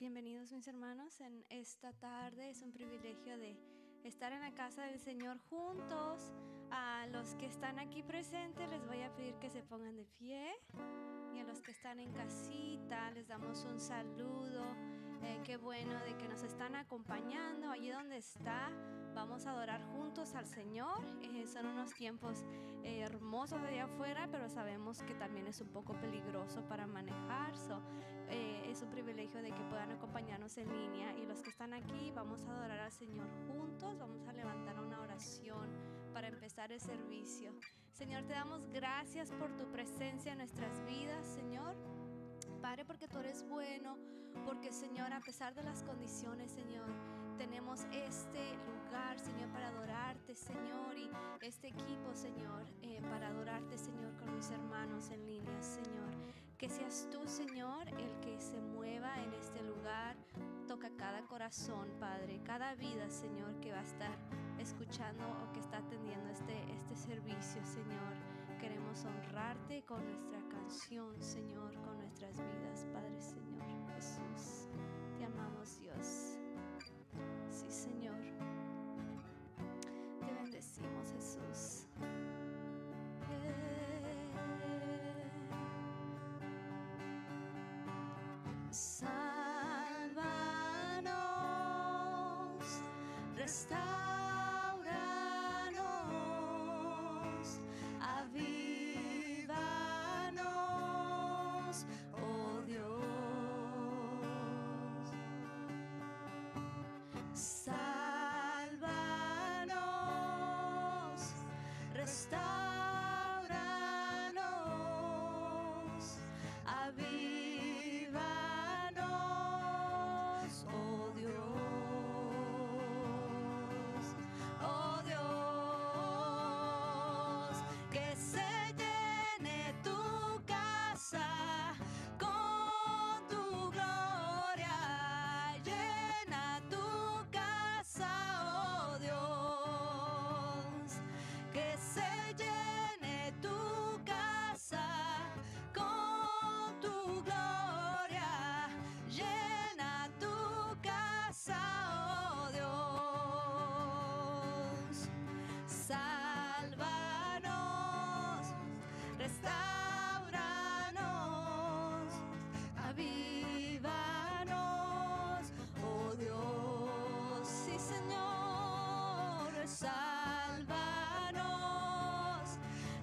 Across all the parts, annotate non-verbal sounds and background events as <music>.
Bienvenidos mis hermanos en esta tarde. Es un privilegio de estar en la casa del Señor juntos. A los que están aquí presentes les voy a pedir que se pongan de pie. Y a los que están en casita les damos un saludo. Qué bueno de que nos están acompañando allí donde está. Vamos a adorar juntos al Señor. Eh, son unos tiempos eh, hermosos de allá afuera, pero sabemos que también es un poco peligroso para manejar. Eh, es un privilegio de que puedan acompañarnos en línea. Y los que están aquí, vamos a adorar al Señor juntos. Vamos a levantar una oración para empezar el servicio. Señor, te damos gracias por tu presencia en nuestras vidas, Señor. Padre, porque tú eres bueno, porque Señor, a pesar de las condiciones, Señor, tenemos este lugar, Señor, para adorarte, Señor, y este equipo, Señor, eh, para adorarte, Señor, con mis hermanos en línea, Señor. Que seas tú, Señor, el que se mueva en este lugar, toca cada corazón, Padre, cada vida, Señor, que va a estar escuchando o que está atendiendo este, este servicio, Señor. Queremos honrarte con nuestra canción, Señor, con nuestras vidas, Padre, Señor Jesús. Te amamos, Dios. Sí, Señor. Te bendecimos, Jesús. Sálvanos, restauranos,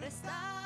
está.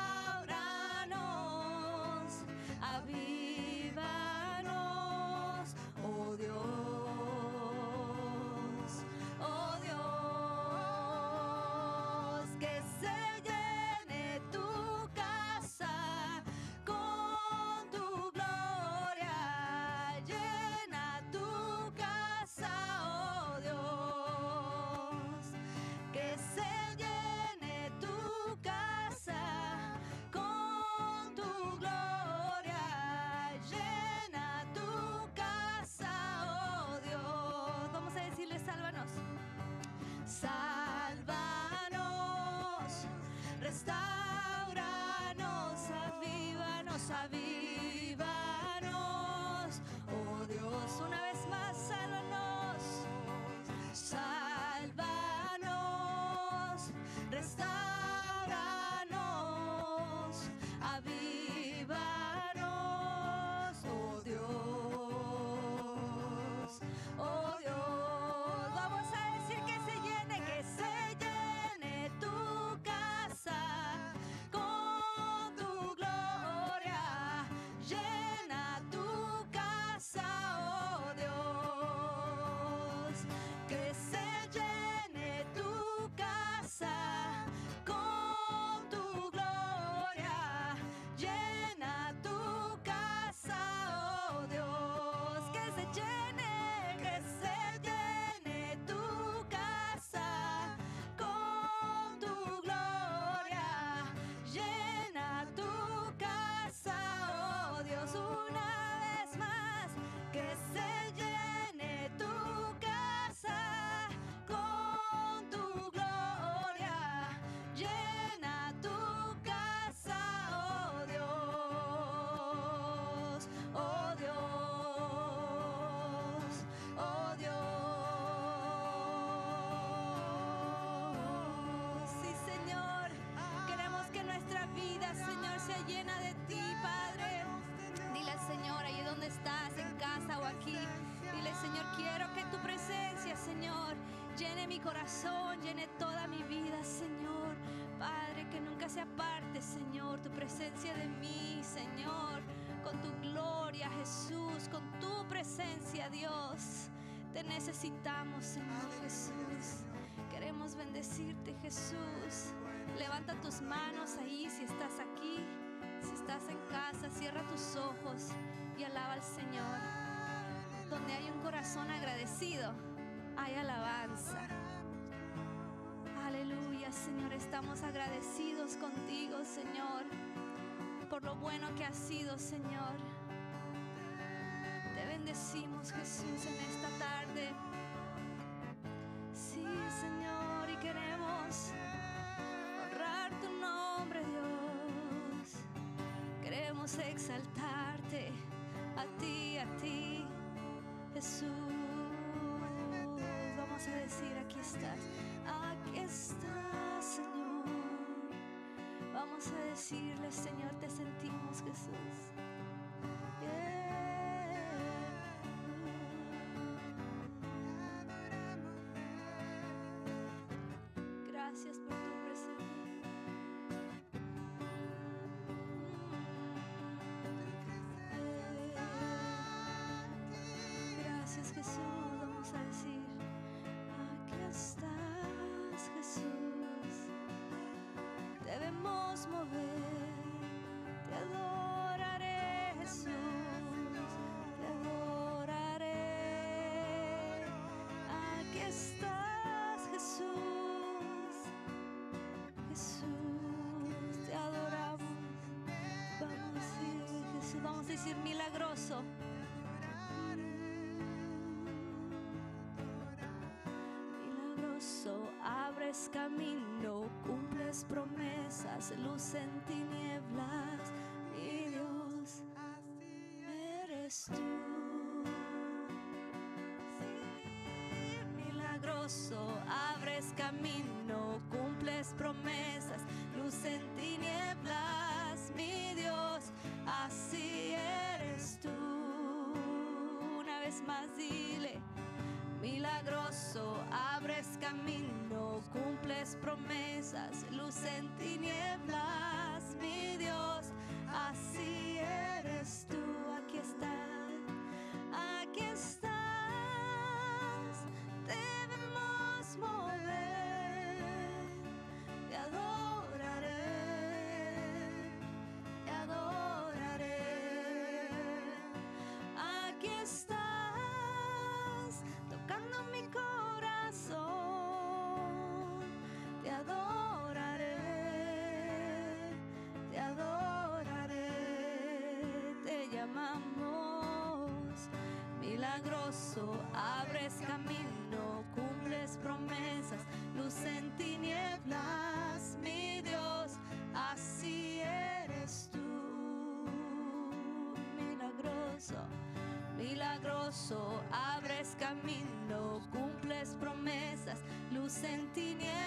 Llena de ti, Padre. Dile al Señor, ahí donde estás, en casa o aquí. Dile, Señor, quiero que tu presencia, Señor, llene mi corazón, llene toda mi vida, Señor. Padre, que nunca se aparte, Señor, tu presencia de mí, Señor, con tu gloria, Jesús, con tu presencia, Dios. Te necesitamos, Señor Jesús. Queremos bendecirte, Jesús. Levanta tus manos ahí si estás aquí, estás en casa, cierra tus ojos y alaba al Señor. Donde hay un corazón agradecido, hay alabanza. Aleluya, Señor, estamos agradecidos contigo, Señor, por lo bueno que has sido, Señor. Te bendecimos, Jesús, en esta tarde. Sí, Señor, Queremos exaltarte a ti, a ti, Jesús. Vamos a decir, aquí estás, aquí estás, Señor. Vamos a decirle, Señor, te sentimos, Jesús. Gracias por Jesús, vamos a decir, aquí estás Jesús. Debemos mover, te adoraré Jesús, te adoraré. Aquí estás Jesús, Jesús, te adoramos. Vamos a decir, Jesús, vamos a decir. Milagroso, camino, cumples promesas, luz en tinieblas, mi Dios, eres tú. Sí, milagroso, abres camino, promesas, luz en tinieblas, mi Dios, así eres tú, aquí estás, milagroso, abres camino, cumples promesas, luz en tinieblas, mi Dios, así eres tú, milagroso milagroso, abres camino, cumples promesas, luz en tinieblas,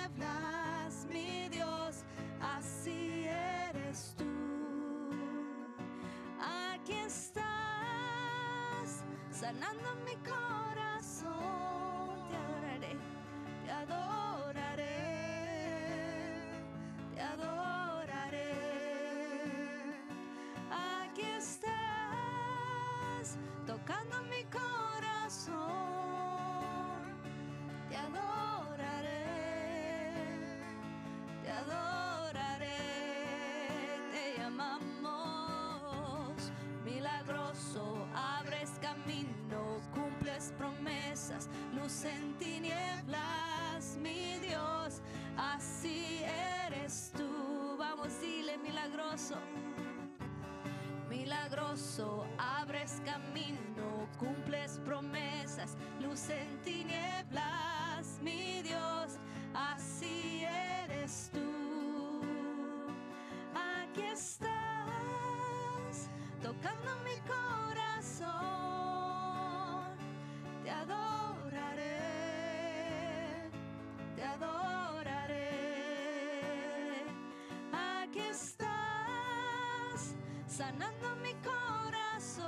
sanando mi corazón.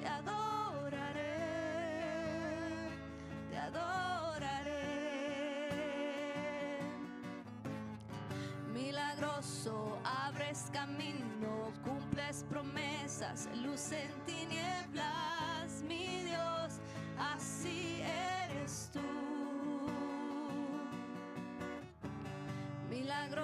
Te adoraré, te adoraré. Milagroso, abres camino, cumples promesas, luz en tinieblas,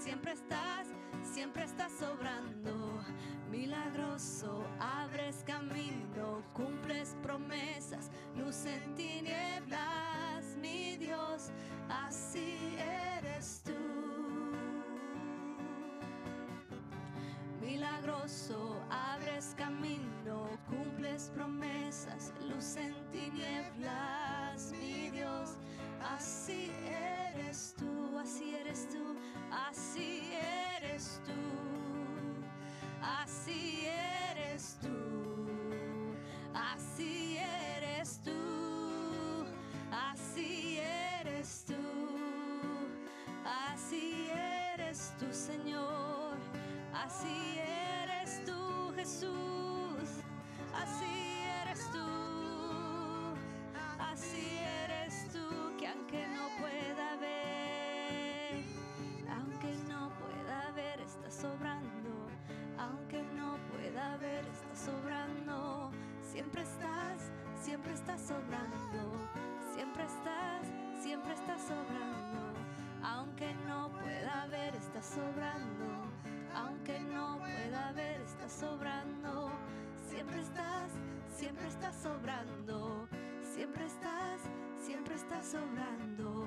Siempre estás, siempre estás sobrando. Milagroso, abres camino, cumples promesas, luz en tinieblas, mi Dios, así eres tú. Milagroso, abres camino, cumples promesas, luz en tinieblas, mi Dios, así eres tú, así eres tú, así eres tú, así eres tú, así eres tú, así eres tú, así eres tú, Señor. Así eres tú, Jesús. Así sobrando. Siempre estás, siempre estás sobrando. Siempre estás, siempre estás sobrando.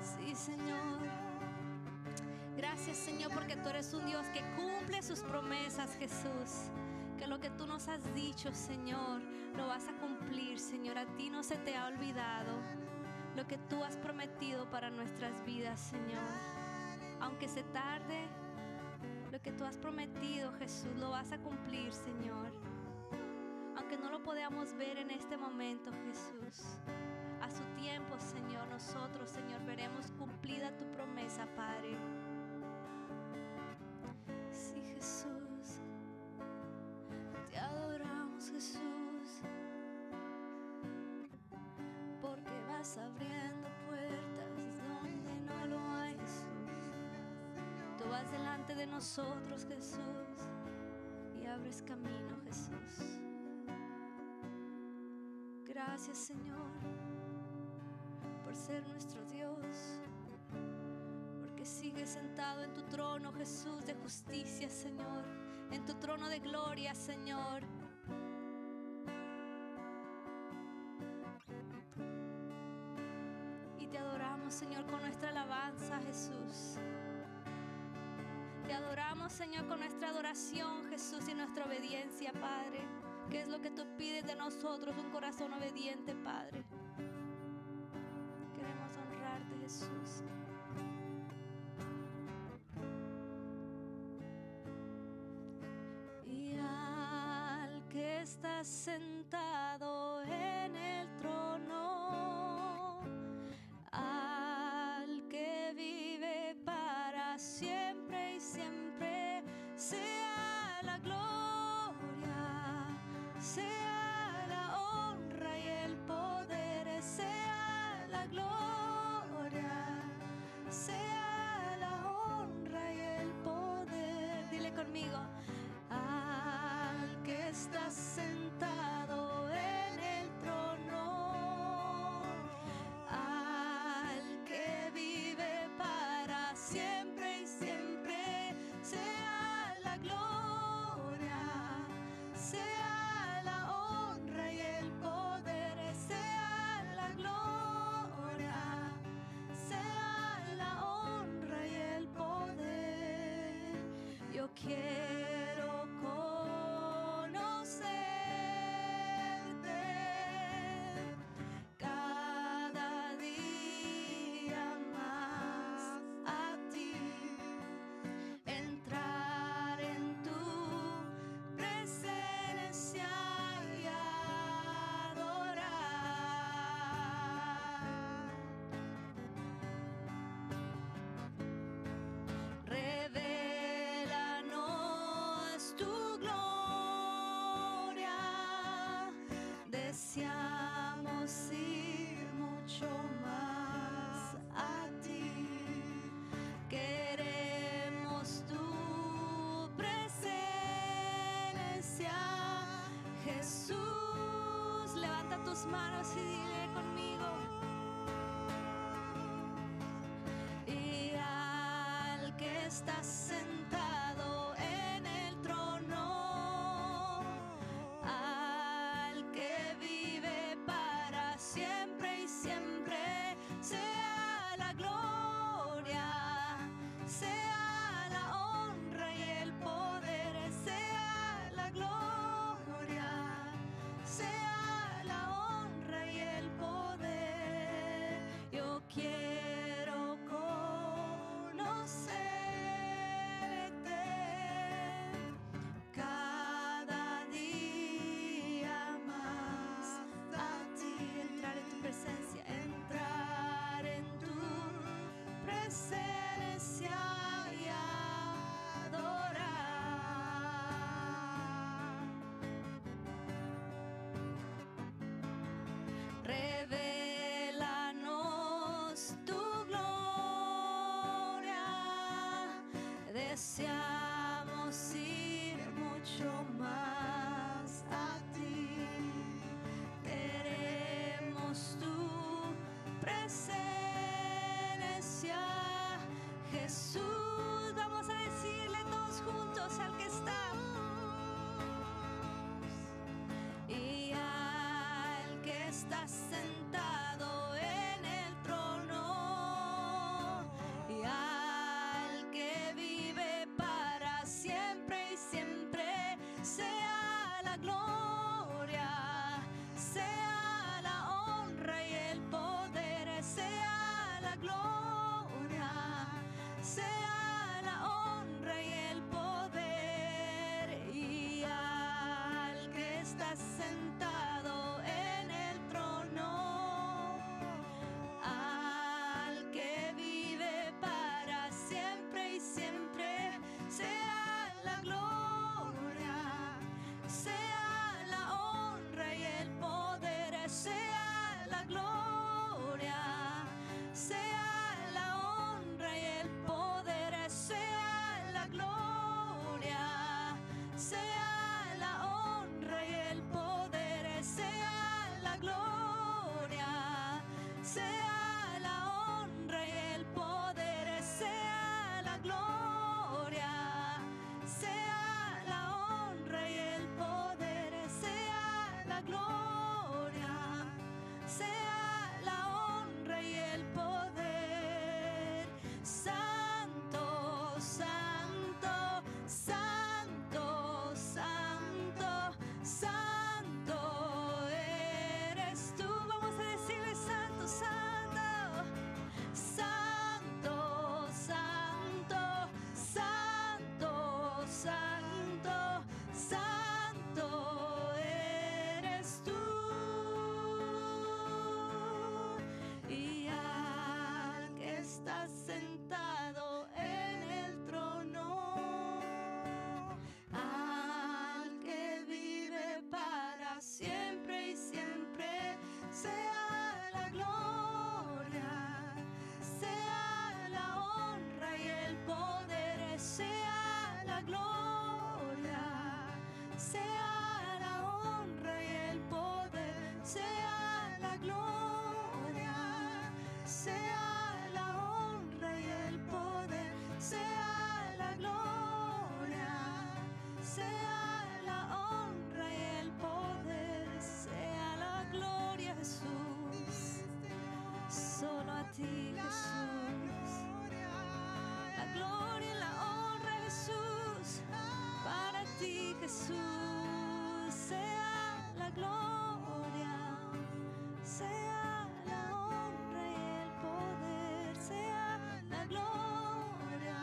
Sí, Señor. Gracias, Señor, porque tú eres un Dios que cumple sus promesas, Jesús. Que lo que tú nos has dicho, Señor, lo vas a cumplir, Señor. A ti no se te ha olvidado lo que tú has prometido para nuestras vidas, Señor aunque se tarde, tú has prometido, Jesús, lo vas a cumplir, Señor. Aunque no lo podamos ver en este momento, Jesús. A su tiempo, Señor, nosotros, Señor, veremos cumplida tu promesa, Padre. Sí, Jesús. Te adoramos, Jesús. de nosotros, Jesús, y abres camino, Jesús. Gracias, Señor, por ser nuestro Dios, porque sigues sentado en tu trono, Jesús, de justicia, Señor, en tu trono de gloria, Señor. Y te adoramos, Señor, con nuestra alabanza, Jesús. Te adoramos, Señor, con nuestra adoración, Jesús, y nuestra obediencia, Padre. Qué es lo que tú pides de nosotros, un corazón obediente, Padre. Queremos honrarte, Jesús. Y al que está sentado ir mucho más a ti. Queremos tu presencia, Jesús. Levanta tus manos y dile conmigo. Y al que estás deseamos ir mucho más. ti, la Jesús. Gloria, la gloria y la honra, Jesús. Para ti, Jesús, sea la gloria, sea la honra y el poder, sea la gloria,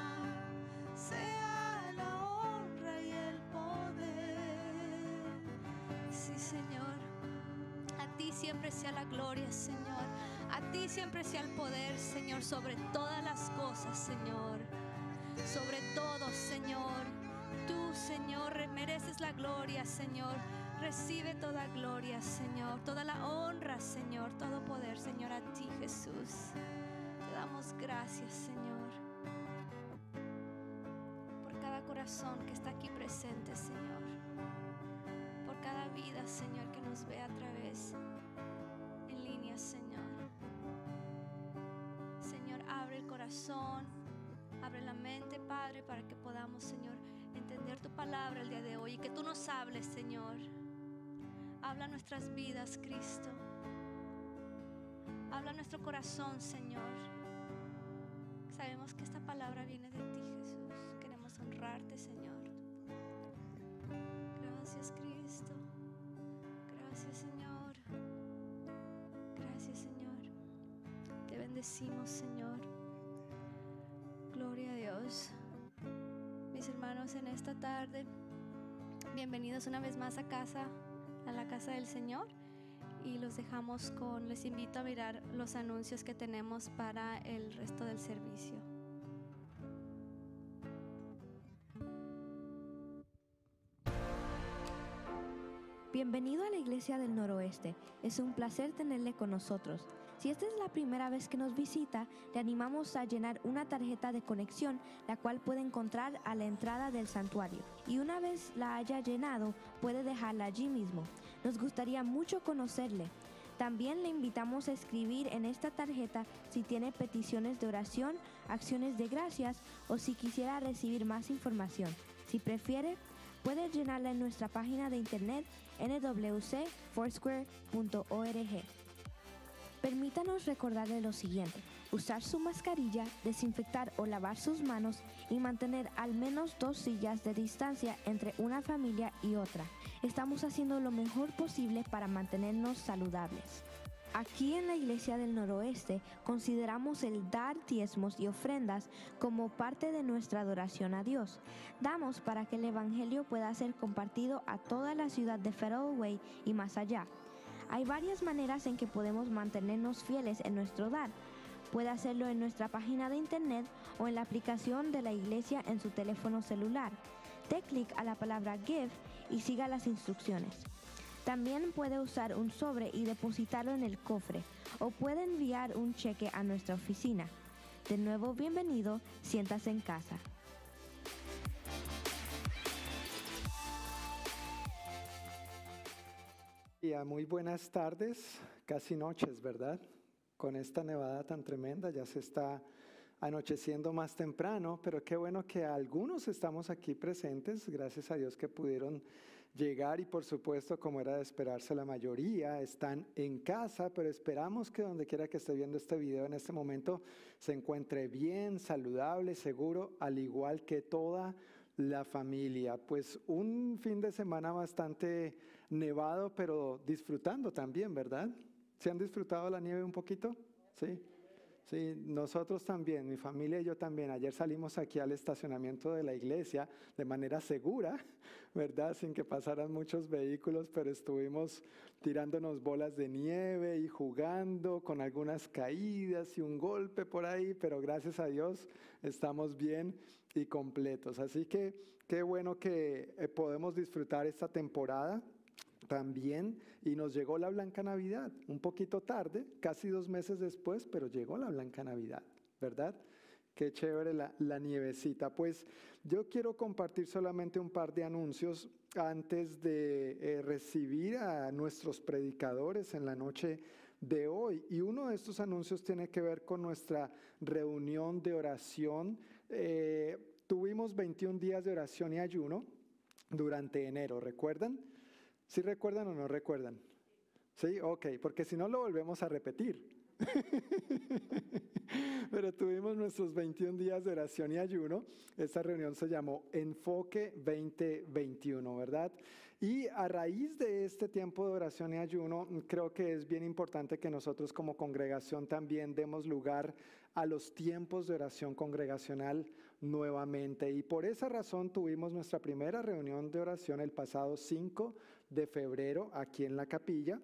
sea la honra y el poder. Sí, Señor, a ti siempre sea la gloria, Señor. Ti siempre sea el poder, Señor, sobre todas las cosas, Señor. Sobre todo, Señor. Tú, Señor, mereces la gloria, Señor. Recibe toda gloria, Señor. Toda la honra, Señor. Todo poder, Señor, a ti, Jesús. Te damos gracias, Señor. Por cada corazón que está aquí presente, Señor. Por cada vida, Señor, que nos ve a través en línea. Señor, abre la mente, Padre, para que podamos, Señor, entender tu palabra el día de hoy y que tú nos hables, Señor. Habla nuestras vidas, Cristo. Habla nuestro corazón, Señor. Sabemos que esta palabra viene de ti, Jesús. Queremos honrarte, Señor. Gracias, Cristo. Gracias, Señor. Gracias, Señor. Te bendecimos, Señor. Gloria a Dios. Mis hermanos, en esta tarde, bienvenidos una vez más a casa a la casa del Señor y los dejamos con, les invito a mirar los anuncios que tenemos para el resto del servicio. Bienvenido a la Iglesia del Noroeste. Es un placer tenerle con nosotros. Si esta es la primera vez que nos visita, le animamos a llenar una tarjeta de conexión, la cual puede encontrar a la entrada del santuario. Y una vez la haya llenado, puede dejarla allí mismo. Nos gustaría mucho conocerle. También le invitamos a escribir en esta tarjeta si tiene peticiones de oración, acciones de gracias o si quisiera recibir más información. Si prefiere, puede llenarla en nuestra página de internet nwcfoursquare.org. Permítanos recordarle lo siguiente. Usar su mascarilla, desinfectar o lavar sus manos y mantener al menos dos sillas de distancia entre una familia y otra. Estamos haciendo lo mejor posible para mantenernos saludables. Aquí en la Iglesia del Noroeste consideramos el dar diezmos y ofrendas como parte de nuestra adoración a Dios. Damos para que el Evangelio pueda ser compartido a toda la ciudad de Federal y más allá. Hay varias maneras en que podemos mantenernos fieles en nuestro dar. Puede hacerlo en nuestra página de internet o en la aplicación de la iglesia en su teléfono celular. Dé clic a la palabra Give y siga las instrucciones. También puede usar un sobre y depositarlo en el cofre o puede enviar un cheque a nuestra oficina. De nuevo, bienvenido, siéntase en casa. Muy buenas tardes, casi noches, ¿verdad? Con esta nevada tan tremenda ya se está anocheciendo más temprano, pero qué bueno que algunos estamos aquí presentes, gracias a Dios que pudieron llegar y por supuesto, como era de esperarse, la mayoría están en casa, pero esperamos que donde quiera que esté viendo este video en este momento se encuentre bien, saludable, seguro, al igual que toda la familia. Pues un fin de semana bastante nevado, pero disfrutando también, ¿verdad? ¿Se han disfrutado la nieve un poquito? Sí. Sí, nosotros también, mi familia y yo también. Ayer salimos aquí al estacionamiento de la iglesia de manera segura, <laughs> ¿verdad? Sin que pasaran muchos vehículos, pero estuvimos tirándonos bolas de nieve y jugando con algunas caídas y un golpe por ahí, pero gracias a Dios estamos bien y completos. Así que qué bueno que eh, podemos disfrutar esta temporada también y nos llegó la Blanca Navidad, un poquito tarde, casi dos meses después, pero llegó la Blanca Navidad, ¿verdad? Qué chévere la, la nievecita. Pues yo quiero compartir solamente un par de anuncios antes de eh, recibir a nuestros predicadores en la noche de hoy. Y uno de estos anuncios tiene que ver con nuestra reunión de oración. Eh, tuvimos 21 días de oración y ayuno durante enero, ¿recuerdan? ¿Sí recuerdan o no recuerdan? Sí, ok, porque si no lo volvemos a repetir. <laughs> Pero tuvimos nuestros 21 días de oración y ayuno. Esta reunión se llamó Enfoque 2021, ¿verdad? Y a raíz de este tiempo de oración y ayuno, creo que es bien importante que nosotros como congregación también demos lugar a los tiempos de oración congregacional nuevamente. Y por esa razón tuvimos nuestra primera reunión de oración el pasado 5 de febrero aquí en la capilla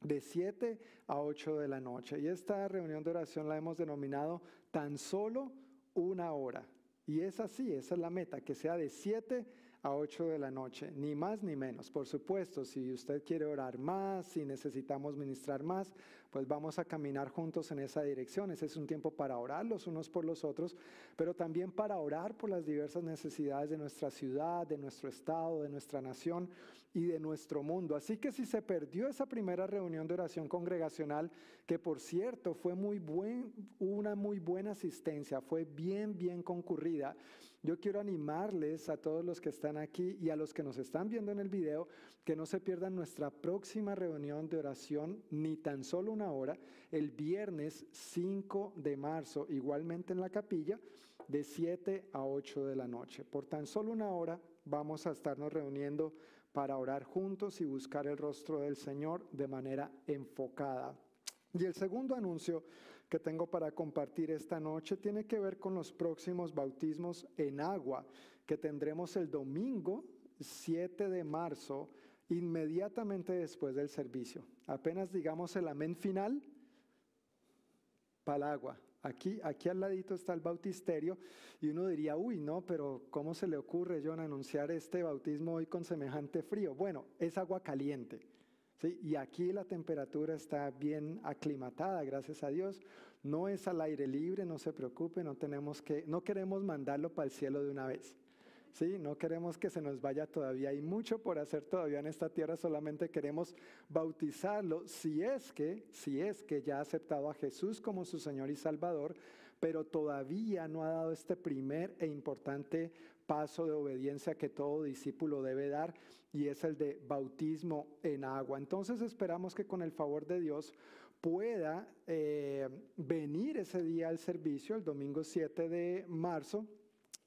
de 7 a 8 de la noche. Y esta reunión de oración la hemos denominado tan solo una hora. Y es así, esa es la meta, que sea de 7 a 8 de la noche, ni más ni menos. Por supuesto, si usted quiere orar más, si necesitamos ministrar más, pues vamos a caminar juntos en esa dirección. Ese es un tiempo para orar los unos por los otros, pero también para orar por las diversas necesidades de nuestra ciudad, de nuestro estado, de nuestra nación y de nuestro mundo. Así que si se perdió esa primera reunión de oración congregacional, que por cierto fue muy buen, una muy buena asistencia, fue bien, bien concurrida, yo quiero animarles a todos los que están aquí y a los que nos están viendo en el video que no se pierdan nuestra próxima reunión de oración, ni tan solo una hora, el viernes 5 de marzo, igualmente en la capilla, de 7 a 8 de la noche. Por tan solo una hora vamos a estarnos reuniendo para orar juntos y buscar el rostro del Señor de manera enfocada. Y el segundo anuncio que tengo para compartir esta noche tiene que ver con los próximos bautismos en agua que tendremos el domingo 7 de marzo, inmediatamente después del servicio. Apenas digamos el amén final, para agua. Aquí, aquí al ladito está el bautisterio y uno diría, uy, no, pero ¿cómo se le ocurre, John, anunciar este bautismo hoy con semejante frío? Bueno, es agua caliente. Y aquí la temperatura está bien aclimatada, gracias a Dios. No es al aire libre, no se preocupe, no, tenemos que, no queremos mandarlo para el cielo de una vez. ¿sí? No queremos que se nos vaya todavía. Hay mucho por hacer todavía en esta tierra, solamente queremos bautizarlo si es que, si es que ya ha aceptado a Jesús como su Señor y Salvador, pero todavía no ha dado este primer e importante paso de obediencia que todo discípulo debe dar y es el de bautismo en agua. Entonces esperamos que con el favor de Dios pueda eh, venir ese día al servicio, el domingo 7 de marzo,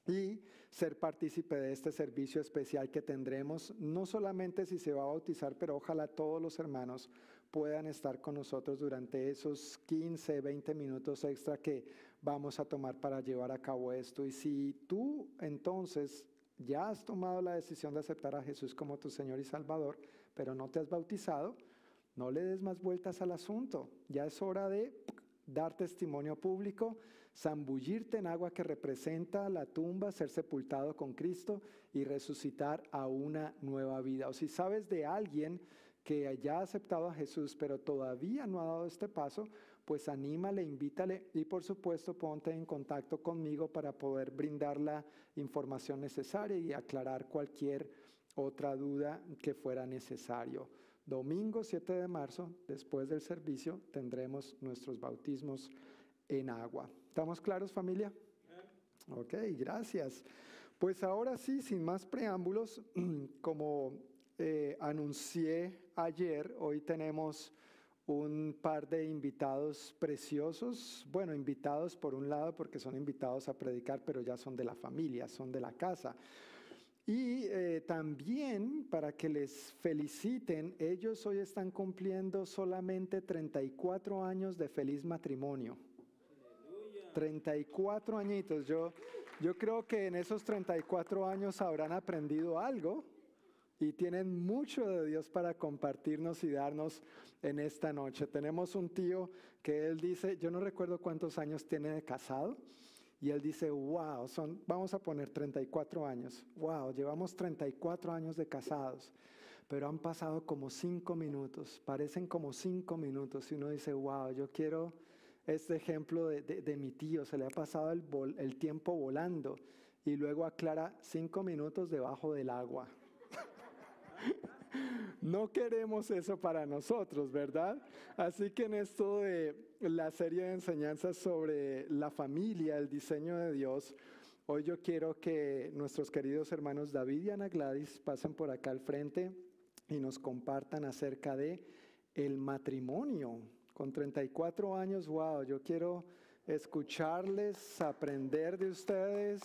y ser partícipe de este servicio especial que tendremos, no solamente si se va a bautizar, pero ojalá todos los hermanos puedan estar con nosotros durante esos 15, 20 minutos extra que vamos a tomar para llevar a cabo esto. Y si tú entonces ya has tomado la decisión de aceptar a Jesús como tu Señor y Salvador, pero no te has bautizado, no le des más vueltas al asunto. Ya es hora de dar testimonio público, zambullirte en agua que representa la tumba, ser sepultado con Cristo y resucitar a una nueva vida. O si sabes de alguien que ya ha aceptado a Jesús, pero todavía no ha dado este paso, pues anímale, invítale y por supuesto ponte en contacto conmigo para poder brindar la información necesaria y aclarar cualquier otra duda que fuera necesario. Domingo 7 de marzo, después del servicio, tendremos nuestros bautismos en agua. ¿Estamos claros familia? Ok, gracias. Pues ahora sí, sin más preámbulos, <clears throat> como eh, anuncié ayer, hoy tenemos un par de invitados preciosos. Bueno, invitados por un lado porque son invitados a predicar, pero ya son de la familia, son de la casa. Y eh, también para que les feliciten, ellos hoy están cumpliendo solamente 34 años de feliz matrimonio. 34 añitos. Yo, yo creo que en esos 34 años habrán aprendido algo y tienen mucho de Dios para compartirnos y darnos en esta noche. Tenemos un tío que él dice, yo no recuerdo cuántos años tiene de casado, y él dice, wow, son, vamos a poner 34 años, wow, llevamos 34 años de casados, pero han pasado como 5 minutos, parecen como 5 minutos, y uno dice, wow, yo quiero este ejemplo de, de, mi tío, se le ha pasado el, el tiempo volando, y luego aclara 5 minutos debajo del agua. <laughs> No queremos eso para nosotros, ¿verdad? Así que en esto de la serie de enseñanzas sobre la familia, el diseño de Dios, hoy yo quiero que nuestros queridos hermanos David y Ana Gladys pasen por acá al frente y nos compartan acerca de el matrimonio. Con 34 años, wow, yo quiero escucharles, aprender de ustedes.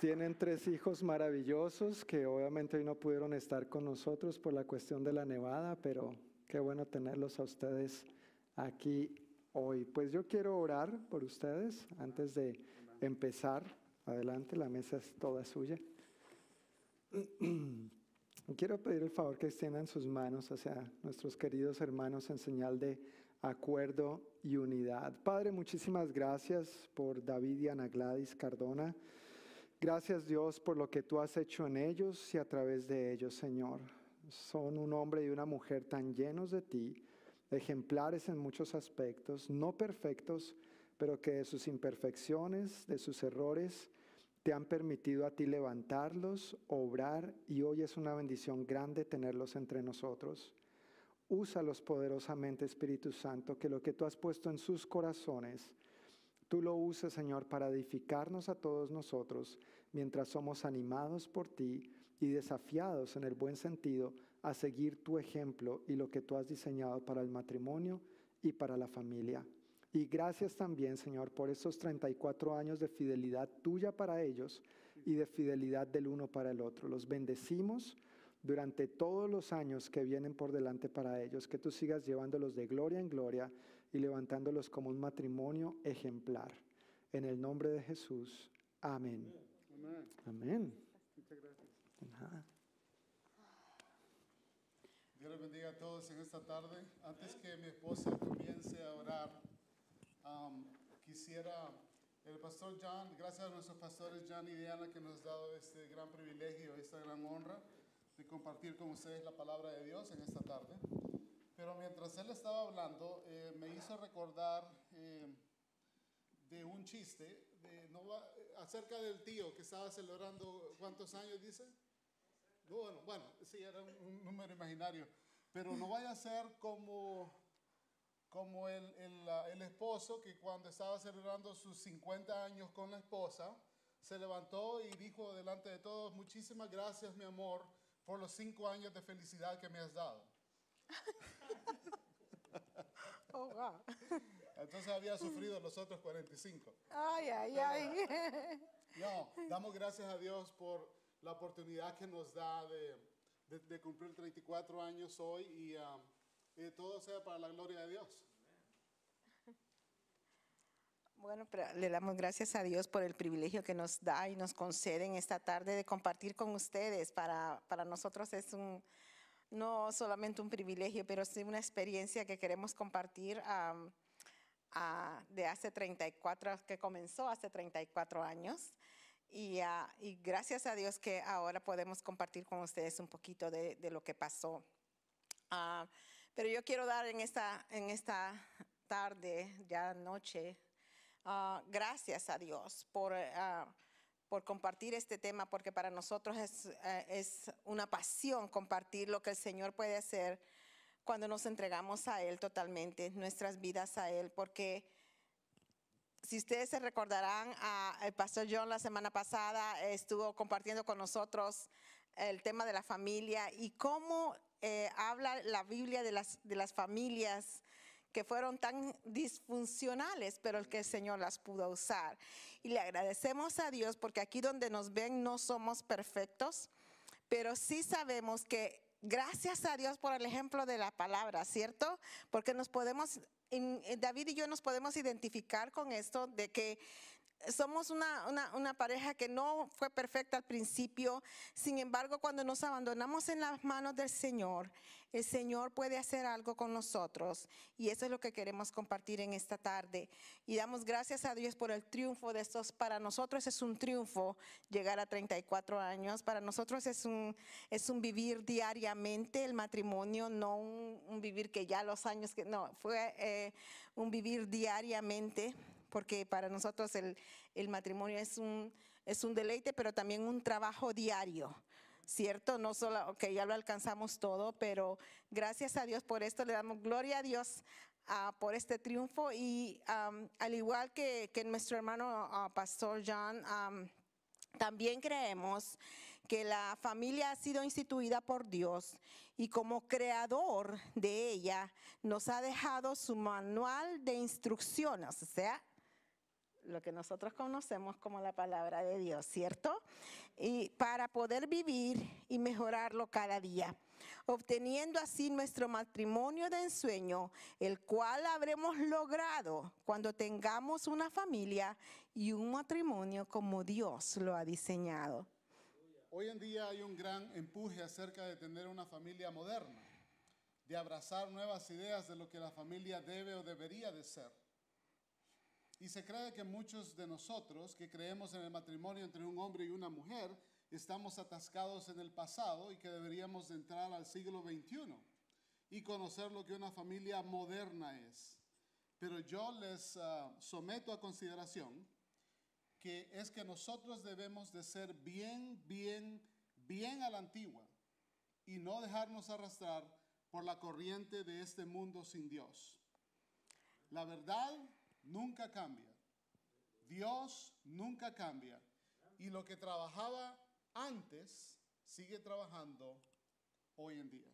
Tienen tres hijos maravillosos que obviamente hoy no pudieron estar con nosotros por la cuestión de la nevada, pero qué bueno tenerlos a ustedes aquí hoy. Pues yo quiero orar por ustedes antes de empezar. Adelante, la mesa es toda suya. <clears throat> Quiero pedir el favor que extiendan sus manos hacia nuestros queridos hermanos en señal de acuerdo y unidad. Padre, muchísimas gracias por David y Ana Gladys Cardona. Gracias Dios por lo que tú has hecho en ellos y a través de ellos, Señor. Son un hombre y una mujer tan llenos de ti, ejemplares en muchos aspectos, no perfectos, pero que de sus imperfecciones, de sus errores, te han permitido a ti levantarlos, obrar y hoy es una bendición grande tenerlos entre nosotros. Úsalos poderosamente, Espíritu Santo, que lo que tú has puesto en sus corazones, tú lo uses, Señor, para edificarnos a todos nosotros mientras somos animados por ti y desafiados en el buen sentido a seguir tu ejemplo y lo que tú has diseñado para el matrimonio y para la familia. Y gracias también, Señor, por esos 34 años de fidelidad tuya para ellos y de fidelidad del uno para el otro. Los bendecimos durante todos los años que vienen por delante para ellos, que tú sigas llevándolos de gloria en gloria y levantándolos como un matrimonio ejemplar. En el nombre de Jesús. Amén. Amén. Muchas gracias. Dios les bendiga a todos en esta tarde. Antes que mi esposa comience a orar, quisiera, el pastor John, gracias a nuestros pastores John y Diana que nos han dado este gran privilegio, esta gran honra de compartir con ustedes la palabra de Dios en esta tarde. Pero mientras él estaba hablando, eh, me hizo recordar eh, de un chiste de, acerca del tío que estaba celebrando, ¿cuántos años dice? Bueno, bueno, sí, era un número imaginario. Pero no vaya a ser como como el, el, el, esposo que cuando estaba celebrando sus 50 años con la esposa, se levantó y dijo delante de todos, muchísimas gracias mi amor por los cinco años de felicidad que me has dado. <laughs> Oh, wow. Entonces había sufrido los otros 45. Ay, ay, ay. No, damos gracias a Dios por la oportunidad que nos da de, de, de cumplir 34 años hoy y... Um, y todo sea para la gloria de Dios. Bueno, le damos gracias a Dios por el privilegio que nos da y nos concede en esta tarde de compartir con ustedes. Para, para nosotros es un, no solamente un privilegio, pero sí una experiencia que queremos compartir de hace 34, que comenzó hace 34 años. Y, y, gracias a Dios que ahora podemos compartir con ustedes un poquito de, lo que pasó. Uh, pero yo quiero dar en esta, en esta tarde, ya noche, ah, gracias a Dios por, ah, por compartir este tema, porque para nosotros es, eh, es una pasión compartir lo que el Señor puede hacer cuando nos entregamos a Él totalmente, nuestras vidas a Él, porque si ustedes se recordarán, el pastor John la semana pasada estuvo compartiendo con nosotros el tema de la familia y cómo eh, habla la Biblia de las, de las familias que fueron tan disfuncionales, pero el que el Señor las pudo usar. Y le agradecemos a Dios porque aquí donde nos ven no somos perfectos, pero sí sabemos que gracias a Dios por el ejemplo de la palabra, ¿cierto? Porque nos podemos, David y yo nos podemos identificar con esto de que somos una, una, una, pareja que no fue perfecta al principio, sin embargo cuando nos abandonamos en las manos del Señor, el Señor puede hacer algo con nosotros y eso es lo que queremos compartir en esta tarde. Y damos gracias a Dios por el triunfo de estos. Para nosotros es un triunfo llegar a 34 años, para nosotros es un, es un vivir diariamente el matrimonio, no un, vivir que ya los años que, no, fue eh, un vivir diariamente porque para nosotros el, matrimonio es un, es un deleite, pero también un trabajo diario. ¿Cierto? No solo que ya lo alcanzamos todo, pero gracias a Dios por esto, le damos gloria a Dios ah, por este triunfo y al igual que, nuestro hermano ah, Pastor John, también creemos que la familia ha sido instituida por Dios y como creador de ella nos ha dejado su manual de instrucciones, o sea, lo que nosotros conocemos como la palabra de Dios, ¿cierto? Y para poder vivir y mejorarlo cada día, obteniendo así nuestro matrimonio de ensueño, el cual habremos logrado cuando tengamos una familia y un matrimonio como Dios lo ha diseñado. hoy en día hay un gran empuje acerca de tener una familia moderna, de abrazar nuevas ideas de lo que la familia debe o debería de ser. Y se cree que muchos de nosotros que creemos en el matrimonio entre un hombre y una mujer, estamos atascados en el pasado y que deberíamos de entrar al siglo XXI y conocer lo que una familia moderna es. Pero yo les ah, someto a consideración que es que nosotros debemos de ser bien, bien, bien a la antigua y no dejarnos arrastrar por la corriente de este mundo sin Dios. La verdad nunca cambia. Dios nunca cambia. Y lo que trabajaba antes sigue trabajando hoy en día.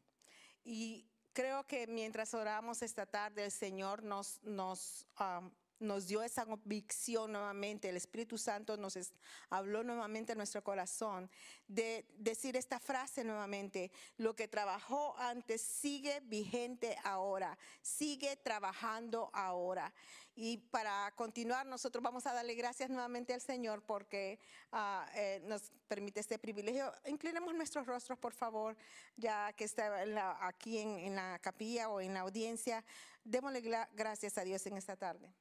Y creo que mientras oramos esta tarde, el Señor nos, nos, um, nos dio esa convicción nuevamente, el Espíritu Santo nos habló nuevamente a nuestro corazón de decir esta frase nuevamente, lo que trabajó antes sigue vigente ahora, sigue trabajando ahora. Y para continuar, nosotros vamos a darle gracias nuevamente al Señor porque ah, eh, nos permite este privilegio. Inclinemos nuestros rostros, por favor, ya que está en la- aquí en, en la capilla o en la audiencia. Démosle gracias a Dios en esta tarde.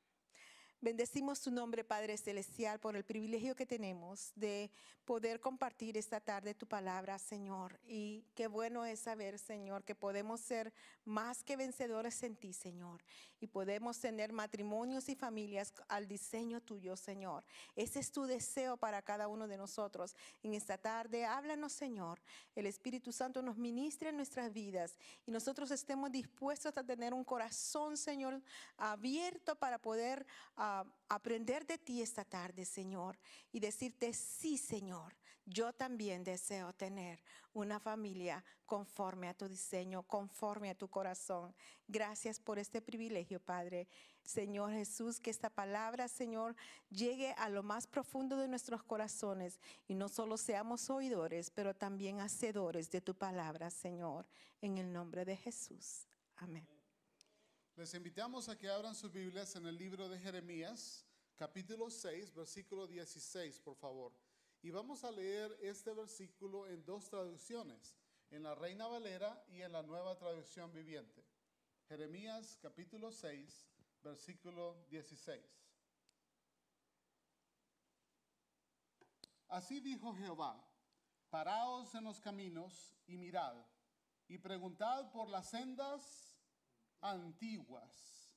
Bendecimos tu nombre, Padre Celestial, por el privilegio que tenemos de poder compartir esta tarde tu palabra, Señor. Y qué bueno es saber, Señor, que podemos ser más que vencedores en ti, Señor. Y podemos tener matrimonios y familias al diseño tuyo, Señor. Ese es tu deseo para cada uno de nosotros. En esta tarde, háblanos, Señor. El Espíritu Santo nos ministre en nuestras vidas y nosotros estemos dispuestos a tener un corazón, Señor, abierto para poder aprender de ti esta tarde, Señor, y decirte, sí, Señor, yo también deseo tener una familia conforme a tu diseño, conforme a tu corazón. Gracias por este privilegio, Padre. Señor Jesús, que esta palabra, Señor, llegue a lo más profundo de nuestros corazones y no solo seamos oidores, pero también hacedores de tu palabra, Señor, en el nombre de Jesús. Amén. Les invitamos a que abran sus Biblias en el libro de Jeremías, capítulo 6, versículo 16, por favor. Y vamos a leer este versículo en dos traducciones, en la Reina Valera y en la Nueva Traducción Viviente. Jeremías, capítulo 6, versículo 16. Así dijo Jehová, paraos en los caminos y mirad, y preguntad por las sendas antiguas,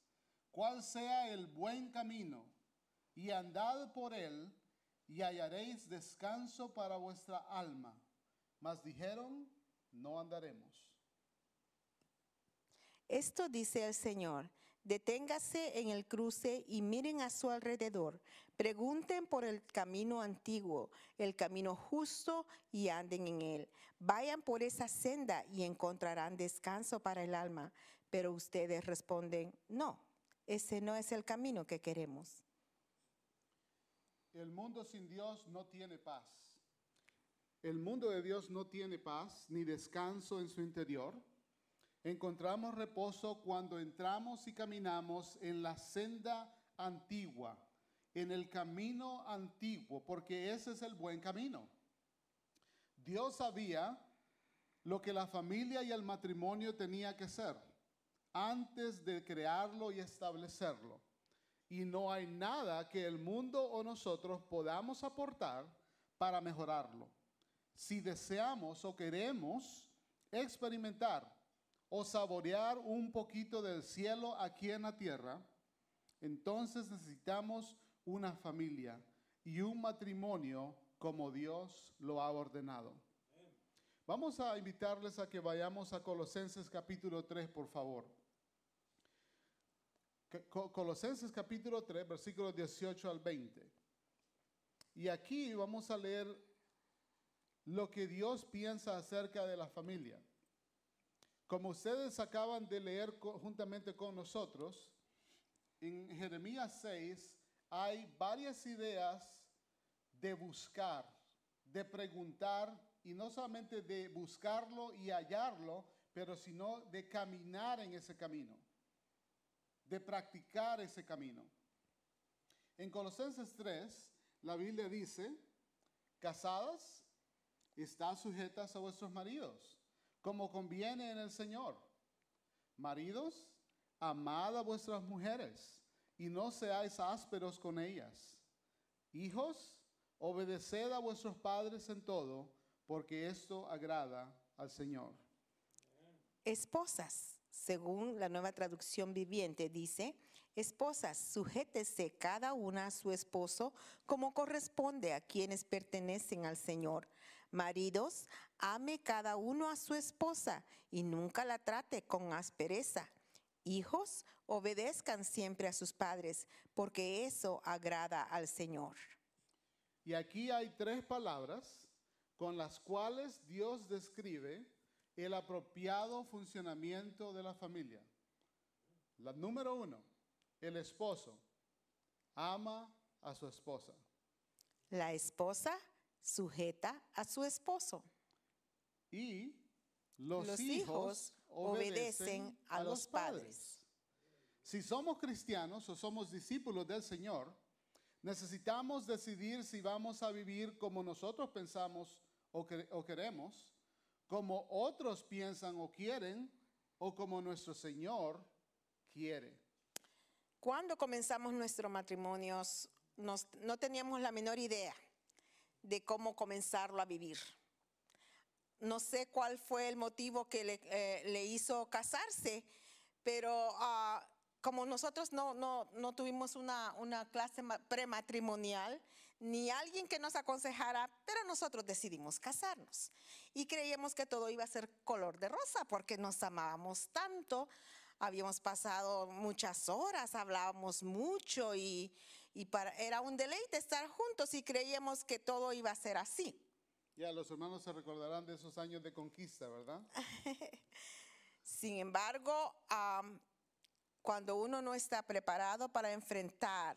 cuál sea el buen camino, y andad por él, y hallaréis descanso para vuestra alma. Mas dijeron, no andaremos. Esto dice el Señor. Deténgase en el cruce y miren a su alrededor. Pregunten por el camino antiguo, el camino justo y anden en él. Vayan por esa senda y encontrarán descanso para el alma. Pero ustedes responden, no, ese no es el camino que queremos. El mundo sin Dios no tiene paz. El mundo de Dios no tiene paz ni descanso en su interior. Encontramos reposo cuando entramos y caminamos en la senda antigua, en el camino antiguo, porque ese es el buen camino. Dios sabía lo que la familia y el matrimonio tenía que ser antes de crearlo y establecerlo. Y no hay nada que el mundo o nosotros podamos aportar para mejorarlo. Si deseamos o queremos experimentar o saborear un poquito del cielo aquí en la tierra, entonces necesitamos una familia y un matrimonio como Dios lo ha ordenado. Vamos a invitarles a que vayamos a Colosenses capítulo 3, por favor. Colosenses capítulo 3, versículos 18 al 20. Y aquí vamos a leer lo que Dios piensa acerca de la familia. Como ustedes acaban de leer juntamente con nosotros, en Jeremías 6 hay varias ideas de buscar, de preguntar, y no solamente de buscarlo y hallarlo, pero sino de caminar en ese camino, de practicar ese camino. En Colosenses 3, la Biblia dice, casadas, Estad sujetas a vuestros maridos, como conviene en el Señor. Maridos, amad a vuestras mujeres y no seáis ásperos con ellas. Hijos, obedeced a vuestros padres en todo, porque esto agrada al Señor. Esposas, según la nueva traducción viviente, dice, esposas, sujétese cada una a su esposo como corresponde a quienes pertenecen al Señor. Maridos, ame cada uno a su esposa y nunca la trate con aspereza. Hijos, obedezcan siempre a sus padres, porque eso agrada al Señor. Y aquí hay tres palabras con las cuales Dios describe el apropiado funcionamiento de la familia. La número uno, el esposo ama a su esposa. La esposa sujeta a su esposo. Y los, Los hijos, hijos obedecen a los padres. Si somos cristianos o somos discípulos del Señor, necesitamos decidir si vamos a vivir como nosotros pensamos o, que- o queremos, como otros piensan o quieren, o como nuestro Señor quiere. Cuando comenzamos nuestros matrimonios, no teníamos la menor idea de cómo comenzarlo a vivir. No sé cuál fue el motivo que le, eh, hizo casarse, pero ah, como nosotros no, tuvimos una, clase ma- prematrimonial, ni alguien que nos aconsejara, pero nosotros decidimos casarnos. Y creíamos que todo iba a ser color de rosa porque nos amábamos tanto, habíamos pasado muchas horas, hablábamos mucho y, y para, era un deleite estar juntos y creíamos que todo iba a ser así. Ya los hermanos se recordarán de esos años de conquista, ¿verdad? <laughs> Sin embargo, cuando uno no está preparado para enfrentar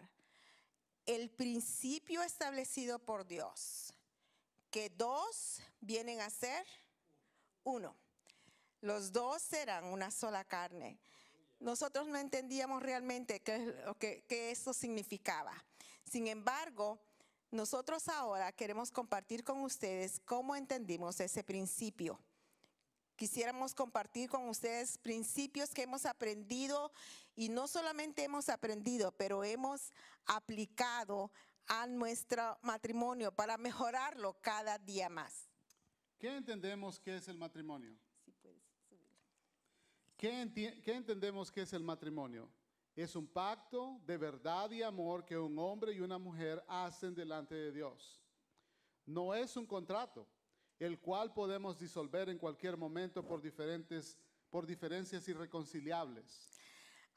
el principio establecido por Dios, que dos vienen a ser uno, los dos serán una sola carne. Nosotros no entendíamos realmente qué, qué eso significaba. Sin embargo, nosotros ahora queremos compartir con ustedes cómo entendimos ese principio quisiéramos compartir con ustedes principios que hemos aprendido y no solamente hemos aprendido, pero hemos aplicado a nuestro matrimonio para mejorarlo cada día más. ¿Qué entendemos que es el matrimonio? Si puedes subirlo. ¿Qué, enti- qué entendemos que es el matrimonio? Es un pacto de verdad y amor que un hombre y una mujer hacen delante de Dios. No es un contrato, el cual podemos disolver en cualquier momento por, diferentes, por diferencias irreconciliables.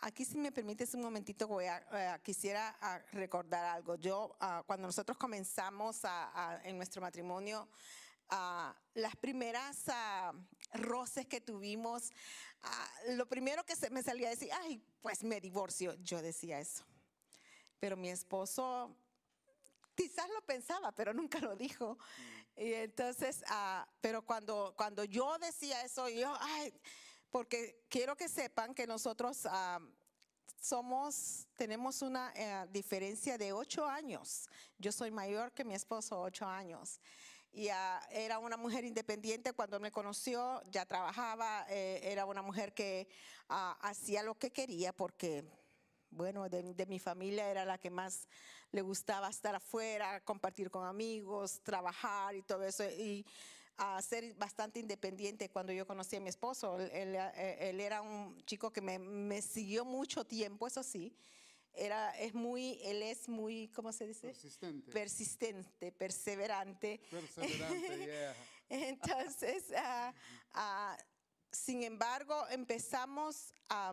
Aquí, si me permites un momentito, voy a, eh, quisiera ah, recordar algo. Yo, ah, cuando nosotros comenzamos a- a- en nuestro matrimonio, ah, las primeras roces que tuvimos, lo primero que se me salía a decir, ay, pues me divorcio. Yo decía eso. Pero mi esposo quizás lo pensaba, pero nunca lo dijo. Y entonces, ah, pero cuando, cuando yo decía eso, yo, ay, porque quiero que sepan que nosotros ah, somos, tenemos una eh, diferencia de ocho años. Yo soy mayor que mi esposo, ocho años. Y ah, era una mujer independiente cuando me conoció, ya trabajaba, eh, era una mujer que hacía lo que quería porque, bueno, de, de mi familia era la que más le gustaba estar afuera, compartir con amigos, trabajar y todo eso. Y a ser bastante independiente cuando yo conocí a mi esposo. Él, él, eh, él era un chico que me, me siguió mucho tiempo, eso sí. Era, es muy, él es muy, ¿cómo se dice? Persistente. Persistente, perseverante. Perseverante, yeah. <laughs> Entonces, ah, ah, sin embargo, empezamos a,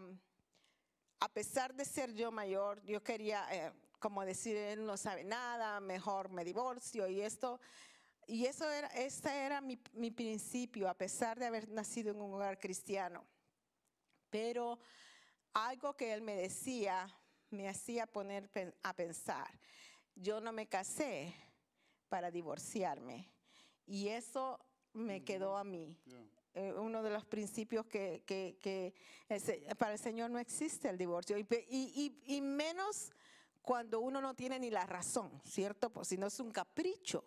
a pesar de ser yo mayor, yo quería, eh, como decir, él no sabe nada, mejor me divorcio y esto. Y eso era, este era mi, principio, a pesar de haber nacido en un hogar cristiano. Pero algo que él me decía me hacía poner a pensar. Yo no me casé para divorciarme. Y eso me quedó a mí. Yeah. Eh, uno de los principios que, que- que para el Señor no existe el divorcio. Y, y- y- y menos cuando uno no tiene ni la razón, ¿cierto? Pues si no es un capricho.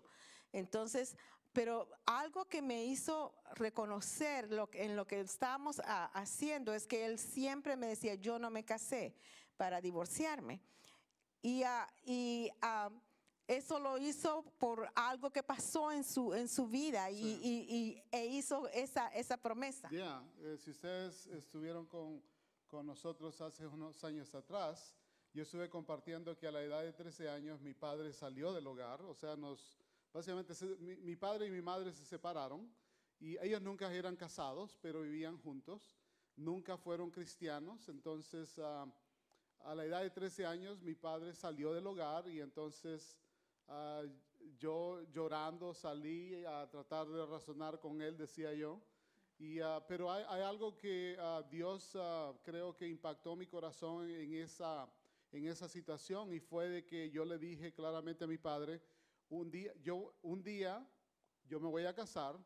Entonces, Pero algo que me hizo reconocer lo, en lo que estábamos ah, haciendo es que él siempre me decía, yo no me casé para divorciarme. Y, ah, y, ah, eso lo hizo por algo que pasó en su, en su vida y, Sí. y- y- e hizo esa, esa promesa. Ya, eh, si ustedes estuvieron con, con nosotros hace unos años atrás, yo estuve compartiendo que a la edad de 13 años mi padre salió del hogar, o sea, nos, básicamente se- mi, mi padre y mi madre se separaron y ellos nunca eran casados, pero vivían juntos, nunca fueron cristianos, entonces ah, a la edad de 13 años mi padre salió del hogar y entonces ah, yo llorando salí a tratar de razonar con él, decía yo. Y, ah, pero hay, hay algo que ah, Dios creo que impactó mi corazón en esa, en esa situación y fue de que yo le dije claramente a mi padre, un día, yo, un día yo me voy a casar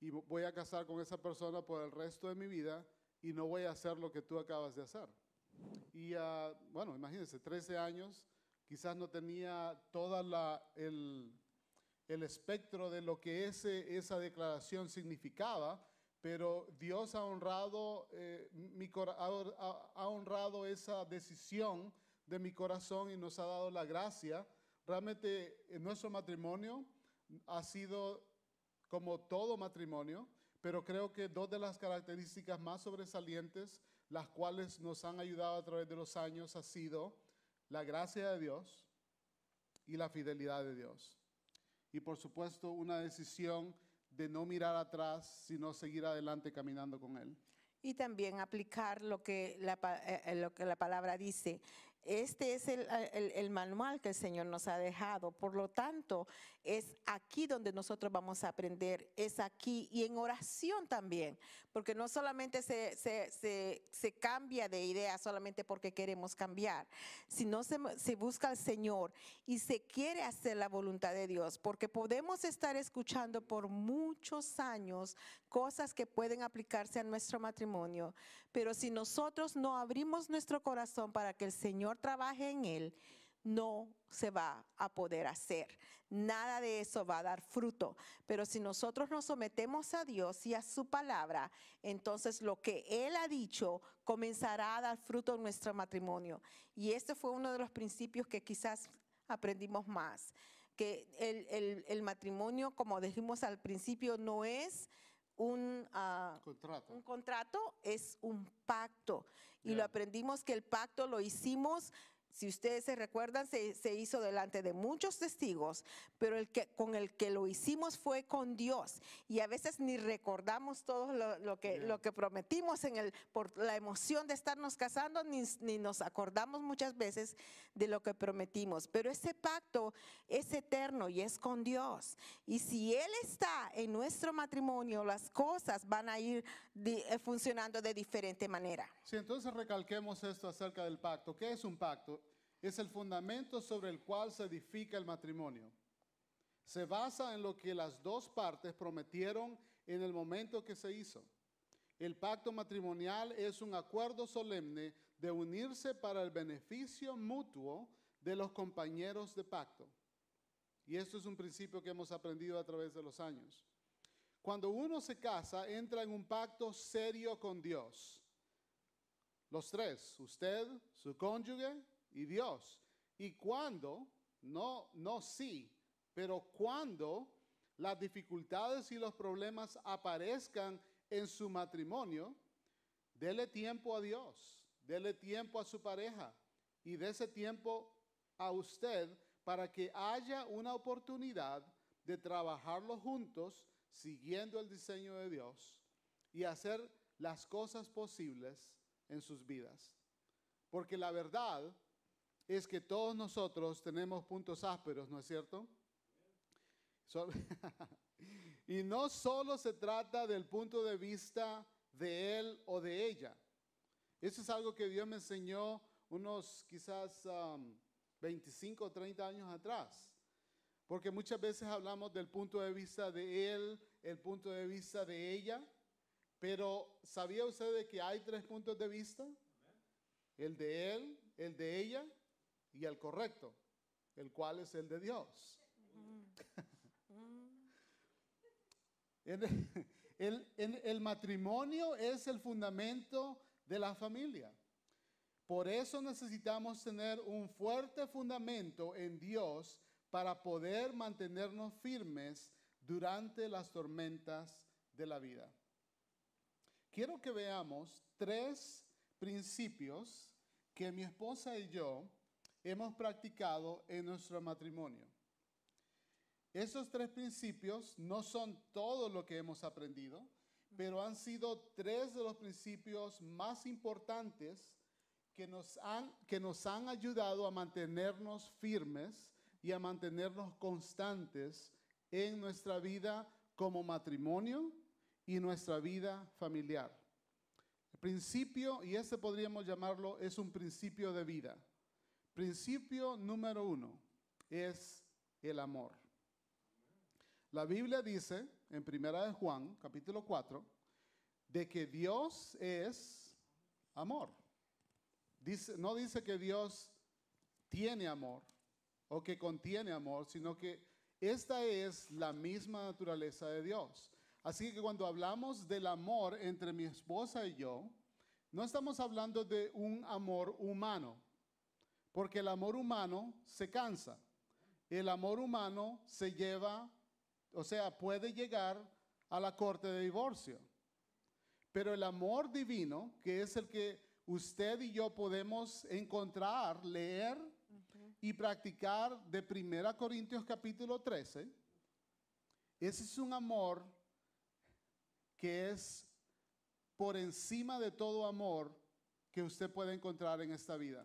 y vo- voy a casar con esa persona por el resto de mi vida y no voy a hacer lo que tú acabas de hacer. Y bueno, imagínense, 13 años, quizás no tenía toda la, el, el espectro de lo que ese, esa declaración significaba, pero Dios ha honrado, eh, mi, ha, ha- honrado esa decisión de mi corazón y nos ha dado la gracia. Realmente en nuestro matrimonio ha sido como todo matrimonio, pero creo que dos de las características más sobresalientes, las cuales nos han ayudado a través de los años, ha sido la gracia de Dios y la fidelidad de Dios. Y por supuesto, una decisión de no mirar atrás, sino seguir adelante caminando con Él. Y también aplicar lo que la, eh, eh, lo que la palabra dice. Este es el, manual que el Señor nos ha dejado. Por lo tanto, es aquí donde nosotros vamos a aprender, es aquí y en oración también, porque no solamente se cambia de idea solamente porque queremos cambiar, sino se, se busca al Señor y se quiere hacer la voluntad de Dios, porque podemos estar escuchando por muchos años cosas que pueden aplicarse a nuestro matrimonio, pero si nosotros no abrimos nuestro corazón para que el Señor trabaje en él, no se va a poder hacer. Nada de eso va a dar fruto. Pero si nosotros nos sometemos a Dios y a su palabra, entonces lo que Él ha dicho comenzará a dar fruto en nuestro matrimonio. Y este fue uno de los principios que quizás aprendimos más. Que el, matrimonio, como dijimos al principio, no es un... ah, Contrato. un contrato es un pacto. Y lo aprendimos que el pacto lo hicimos, si ustedes se recuerdan, se, se hizo delante de muchos testigos, pero el que, con el que lo hicimos fue con Dios. Y a veces ni recordamos todo lo, lo que, lo que prometimos en el, por la emoción de estarnos casando, ni, ni nos acordamos muchas veces de lo que prometimos. Pero ese pacto es eterno y es con Dios. Y si Él está en nuestro matrimonio, las cosas van a ir eh, funcionando de diferente manera. Sí, entonces recalquemos esto acerca del pacto. ¿Qué es un pacto? Es el fundamento sobre el cual se edifica el matrimonio. Se basa en lo que las dos partes prometieron en el momento que se hizo. El pacto matrimonial es un acuerdo solemne de unirse para el beneficio mutuo de los compañeros de pacto. Y esto es un principio que hemos aprendido a través de los años. Cuando uno se casa, entra en un pacto serio con Dios. Los tres, usted, su cónyuge y Dios. Y cuando, no, no sí, pero cuando las dificultades y los problemas aparezcan en su matrimonio, dele tiempo a Dios, dele tiempo a su pareja y de ese tiempo a usted para que haya una oportunidad de trabajarlo juntos siguiendo el diseño de Dios y hacer las cosas posibles en sus vidas. Porque la verdad es que todos nosotros tenemos puntos ásperos, ¿no es cierto? <laughs> Y no solo se trata del punto de vista de él o de ella. Eso es algo que Dios me enseñó unos quizás um, 25 o 30 años atrás. Porque muchas veces hablamos del punto de vista de él, el punto de vista de ella. Pero ¿sabía usted de que hay tres puntos de vista? El de él, el de ella y el correcto, el cual es el de Dios. <laughs> El, matrimonio es el fundamento de la familia. Por eso necesitamos tener un fuerte fundamento en Dios para poder mantenernos firmes durante las tormentas de la vida. Quiero que veamos tres principios que mi esposa y yo hemos practicado en nuestro matrimonio. Esos tres principios no son todo lo que hemos aprendido, pero han sido tres de los principios más importantes que nos han, que nos han ayudado a mantenernos firmes y a mantenernos constantes en nuestra vida como matrimonio y nuestra vida familiar. El principio, y este podríamos llamarlo, es un principio de vida. Principio número uno es el amor. La Biblia dice en Primera de Juan, capítulo 4, de que Dios es amor. Dice, no dice que Dios tiene amor o que contiene amor, sino que esta es la misma naturaleza de Dios. Así que cuando hablamos del amor entre mi esposa y yo, no estamos hablando de un amor humano, porque el amor humano se cansa. El amor humano se lleva, o sea, puede llegar a la corte de divorcio. Pero el amor divino, que es el que usted y yo podemos encontrar, leer y practicar de 1 Corintios capítulo 13, ese es un amor que es por encima de todo amor que usted puede encontrar en esta vida.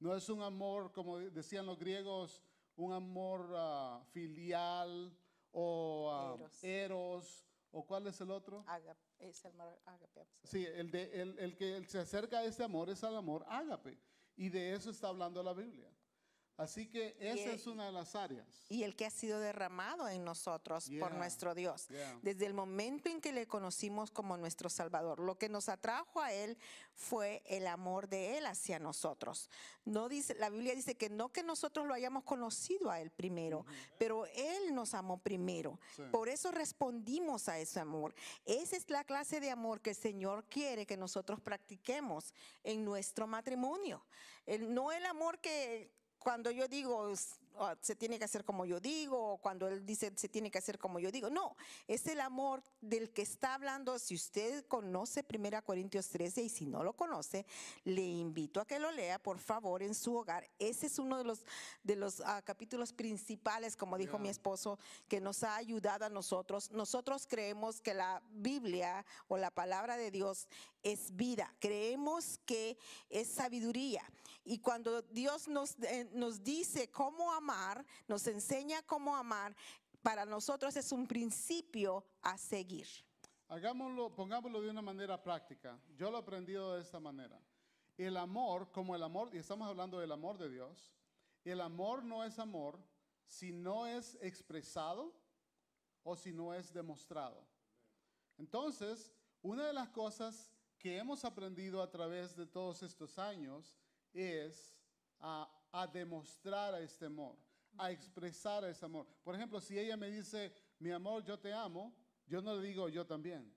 No es un amor, como decían los griegos, un amor ah, filial o ah, Eros. eros, o cuál es el otro. Es el amor. Sí, el, de, el, el que se acerca a este amor es al amor ágape. Y de eso está hablando la Biblia. Así que esa e- es una de las áreas. y el que ha sido derramado en nosotros por Yeah. nuestro Dios. Yeah. Desde el momento en que le conocimos como nuestro Salvador, lo que nos atrajo a Él fue el amor de Él hacia nosotros. No dice, la Biblia dice que no que nosotros lo hayamos conocido a Él primero, pero Él nos amó primero. Sí. Por eso respondimos a ese amor. Esa es la clase de amor que el Señor quiere que nosotros practiquemos en nuestro matrimonio. El- no el amor que cuando yo digo ah, se tiene que hacer como yo digo, o cuando Él dice se tiene que hacer como yo digo. No, es el amor del que está hablando. Si usted conoce 1 Corintios 13 y si no lo conoce, le invito a que lo lea, por favor, en su hogar. Ese es uno de los, de los ah, capítulos principales, como dijo Yeah. mi esposo, que nos ha ayudado a nosotros. Nosotros creemos que la Biblia o la palabra de Dios es vida. Creemos que es sabiduría. Y cuando Dios nos, eh, nos dice cómo amar, nos enseña cómo amar, para nosotros es un principio a seguir. Hagámoslo, pongámoslo de una manera práctica. Yo lo he aprendido de esta manera. El amor, como el amor, y estamos hablando del amor de Dios, el amor no es amor si no es expresado o si no es demostrado. Entonces, una de las cosas que hemos aprendido a través de todos estos años es a, a demostrar a este amor, a expresar ese amor. Por ejemplo, si ella me dice, mi amor, yo te amo, yo no le digo yo también.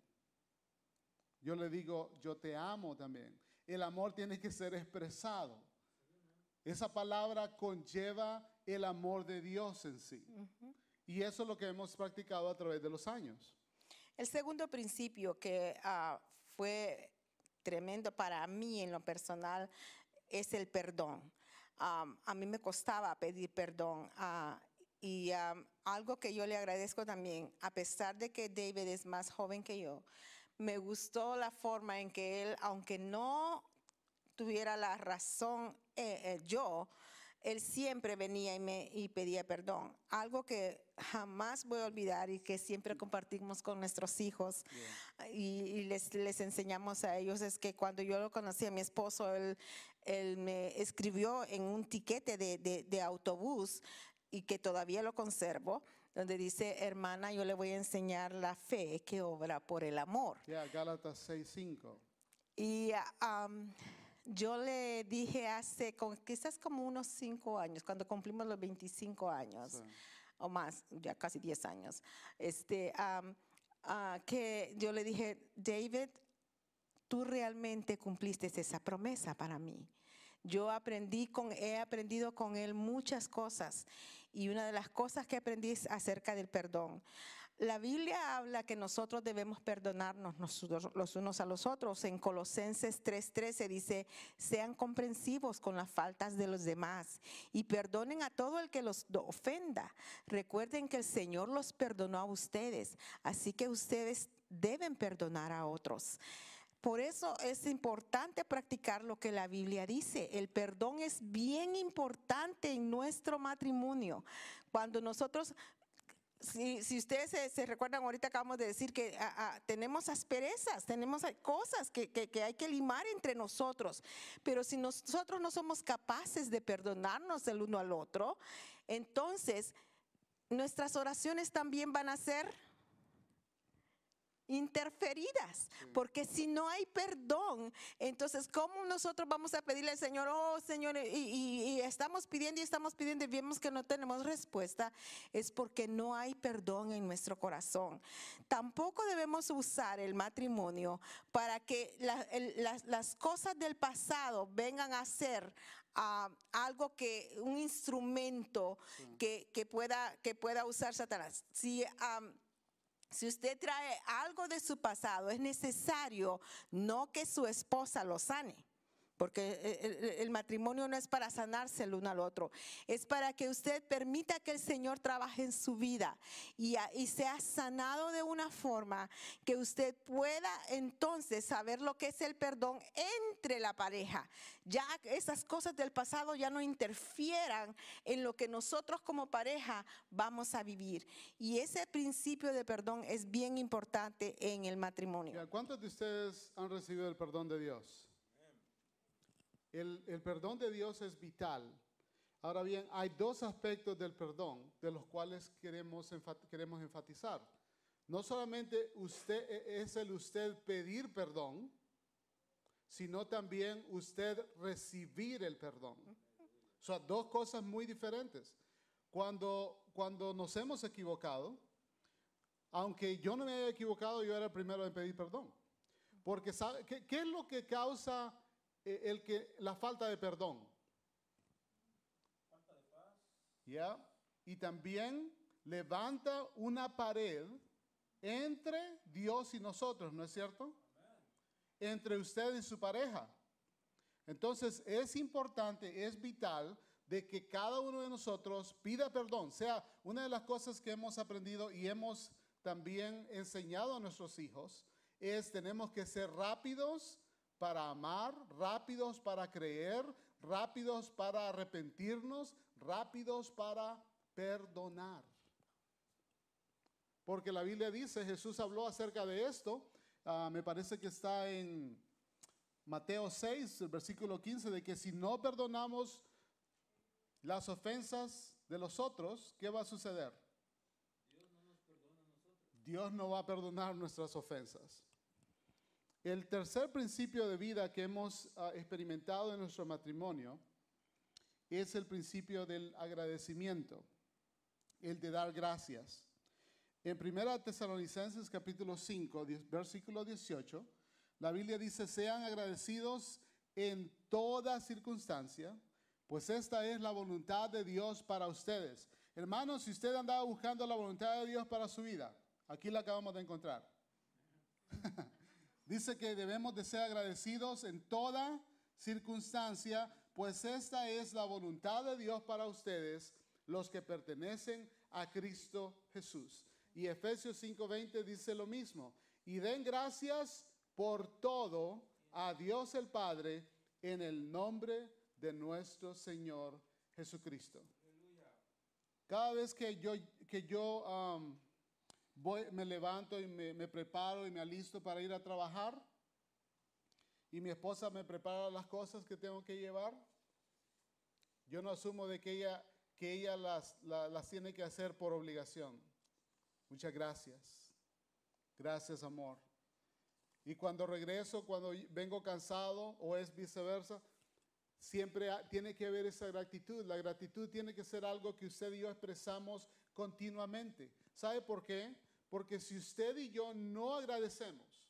Yo le digo, yo te amo también. El amor tiene que ser expresado. Esa palabra conlleva el amor de Dios en sí. Y eso es lo que hemos practicado a través de los años. El segundo principio que ah, fue tremendo para mí en lo personal es el perdón. A mí me costaba pedir perdón ah, y algo que yo le agradezco también, a pesar de que David es más joven que yo, me gustó la forma en que él, aunque no tuviera la razón eh, eh, yo, él siempre venía y me y pedía perdón. Algo que jamás voy a olvidar y que siempre compartimos con nuestros hijos y, y les, les enseñamos a ellos es que cuando yo lo conocí a mi esposo, él, él me escribió en un tiquete de, de- de autobús y que todavía lo conservo, donde dice, hermana, yo le voy a enseñar la fe que obra por el amor. Ya, Gálatas 6:5. Y ah, yo le dije hace con- quizás como unos cinco años, cuando cumplimos los 25 años Sí. o más, ya casi 10 años, este, ah, que yo le dije, David, tú realmente cumpliste esa promesa para mí. Yo aprendí con, he aprendido con él muchas cosas y una de las cosas que aprendí es acerca del perdón. La Biblia habla que nosotros debemos perdonarnos los unos a los otros. En Colosenses 3:13 dice, sean comprensivos con las faltas de los demás y perdonen a todo el que los ofenda. Recuerden que el Señor los perdonó a ustedes, así que ustedes deben perdonar a otros. Por eso es importante practicar lo que la Biblia dice. El perdón es bien importante en nuestro matrimonio. Cuando nosotros si, ustedes se, recuerdan, ahorita acabamos de decir que ah, ah, tenemos asperezas, tenemos cosas que, que, hay que limar entre nosotros, pero si nosotros no somos capaces de perdonarnos el uno al otro, entonces nuestras oraciones también van a ser interferidas, porque si no hay perdón, entonces ¿cómo nosotros vamos a pedirle al Señor, oh Señor, y, estamos pidiendo y estamos pidiendo y vemos que no tenemos respuesta? Es porque no hay perdón en nuestro corazón. Tampoco debemos usar el matrimonio para que las, cosas del pasado vengan a ser ah, algo que, un instrumento que, pueda, que pueda usar Satanás. Si, si usted trae algo de su pasado, es necesario no que su esposa lo sane. Porque el, matrimonio no es para sanarse el uno al otro, es para que usted permita que el Señor trabaje en su vida y, y, sea sanado de una forma que usted pueda entonces saber lo que es el perdón entre la pareja. Ya esas cosas del pasado ya no interfieran en lo que nosotros como pareja vamos a vivir. Y ese principio de perdón es bien importante en el matrimonio. ¿Cuántos de ustedes han recibido el perdón de Dios? El, perdón de Dios es vital. Ahora bien, hay dos aspectos del perdón de los cuales queremos, queremos enfatizar. No solamente e, es el usted pedir perdón, sino también usted recibir el perdón. Sea, dos cosas muy diferentes. Cuando, cuando nos hemos equivocado, aunque yo no me haya equivocado, yo era el primero en pedir perdón. Porque ¿sabe? ¿Qué, ¿qué, es lo que causa el que, la falta de perdón. Falta de paz. ¿Ya? Y también levanta una pared entre Dios y nosotros, ¿no es cierto? Entre usted y su pareja. Entonces es importante, es vital de que cada uno de nosotros pida perdón. Sea una de las cosas que hemos aprendido y hemos también enseñado a nuestros hijos es tenemos que ser rápidos para amar, rápidos para creer, rápidos para arrepentirnos, rápidos para perdonar. Porque la Biblia dice, Jesús habló acerca de esto, ah, me parece que está en Mateo 6, el versículo 15, de que si no perdonamos las ofensas de los otros, ¿qué va a suceder? Dios no va a perdonar nuestras ofensas. El tercer principio de vida que hemos ah, experimentado en nuestro matrimonio es el principio del agradecimiento, el de dar gracias. En 1 Tesalonicenses capítulo 5, versículo 18, la Biblia dice, sean agradecidos en toda circunstancia, pues esta es la voluntad de Dios para ustedes. Hermanos, si usted andaba buscando la voluntad de Dios para su vida, aquí la acabamos de encontrar. <laughs> Dice que debemos de ser agradecidos en toda circunstancia, pues esta es la voluntad de Dios para ustedes, los que pertenecen a Cristo Jesús. Y Efesios 5:20 dice lo mismo. Y den gracias por todo a Dios el Padre en el nombre de nuestro Señor Jesucristo. Cada vez que yo, que yo um, me levanto y me, preparo y me alisto para ir a trabajar. Y mi esposa me prepara las cosas que tengo que llevar. Yo no asumo de que ella, que ella las, las tiene que hacer por obligación. Muchas gracias. Gracias, amor. Y cuando regreso, cuando vengo cansado o es viceversa, siempre tiene que haber esa gratitud. La gratitud tiene que ser algo que usted y yo expresamos continuamente. ¿Sabe por qué? Porque si usted y yo no agradecemos,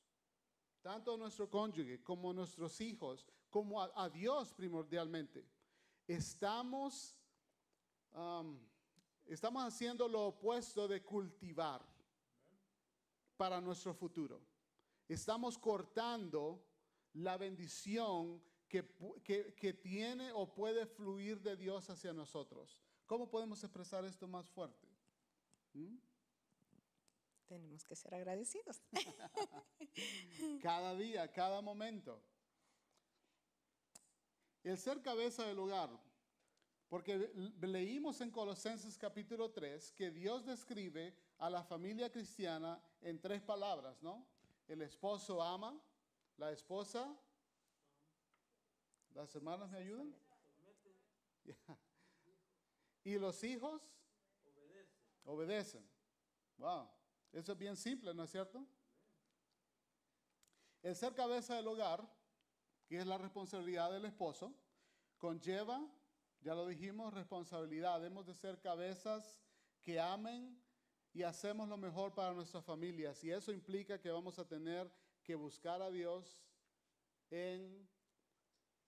tanto a nuestro cónyuge como a nuestros hijos, como a, Dios primordialmente, estamos, um, estamos haciendo lo opuesto de cultivar para nuestro futuro. Estamos cortando la bendición que- que tiene o puede fluir de Dios hacia nosotros. ¿Cómo podemos expresar esto más fuerte? ¿Mm? Tenemos que ser agradecidos. <laughs> Cada día, cada momento. El ser cabeza del hogar. Porque le- leímos en Colosenses capítulo 3 que Dios describe a la familia cristiana en tres palabras, ¿no? El esposo ama, la esposa, las hermanas me ayudan. <laughs> Y los hijos obedecen. Wow, eso es bien simple, ¿no es cierto? El ser cabeza del hogar, que es la responsabilidad del esposo, conlleva, ya lo dijimos, responsabilidad. Hemos de ser cabezas que amen y hacemos lo mejor para nuestras familias. Y eso implica que vamos a tener que buscar a Dios en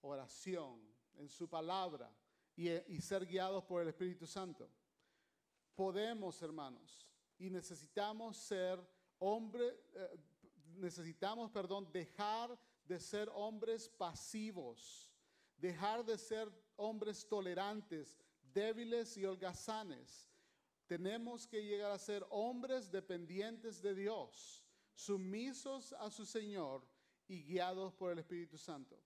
oración, en su palabra y, y ser guiados por el Espíritu Santo. Podemos, hermanos, y necesitamos ser hombre, eh, necesitamos, perdón, dejar de ser hombres pasivos, dejar de ser hombres tolerantes, débiles y holgazanes. Tenemos que llegar a ser hombres dependientes de Dios, sumisos a su Señor y guiados por el Espíritu Santo.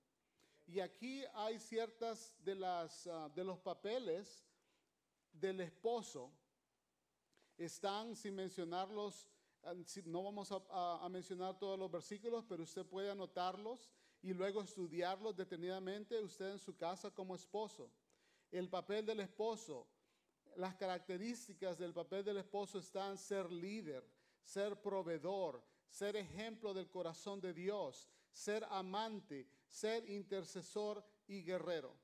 Y aquí hay ciertas de las ah, de los papeles del esposo están sin mencionarlos, si- no vamos a mencionar todos los versículos, pero usted puede anotarlos y luego estudiarlos detenidamente usted en su casa como esposo. El papel del esposo, las características del papel del esposo están ser líder, ser proveedor, ser ejemplo del corazón de Dios, ser amante, ser intercesor y guerrero.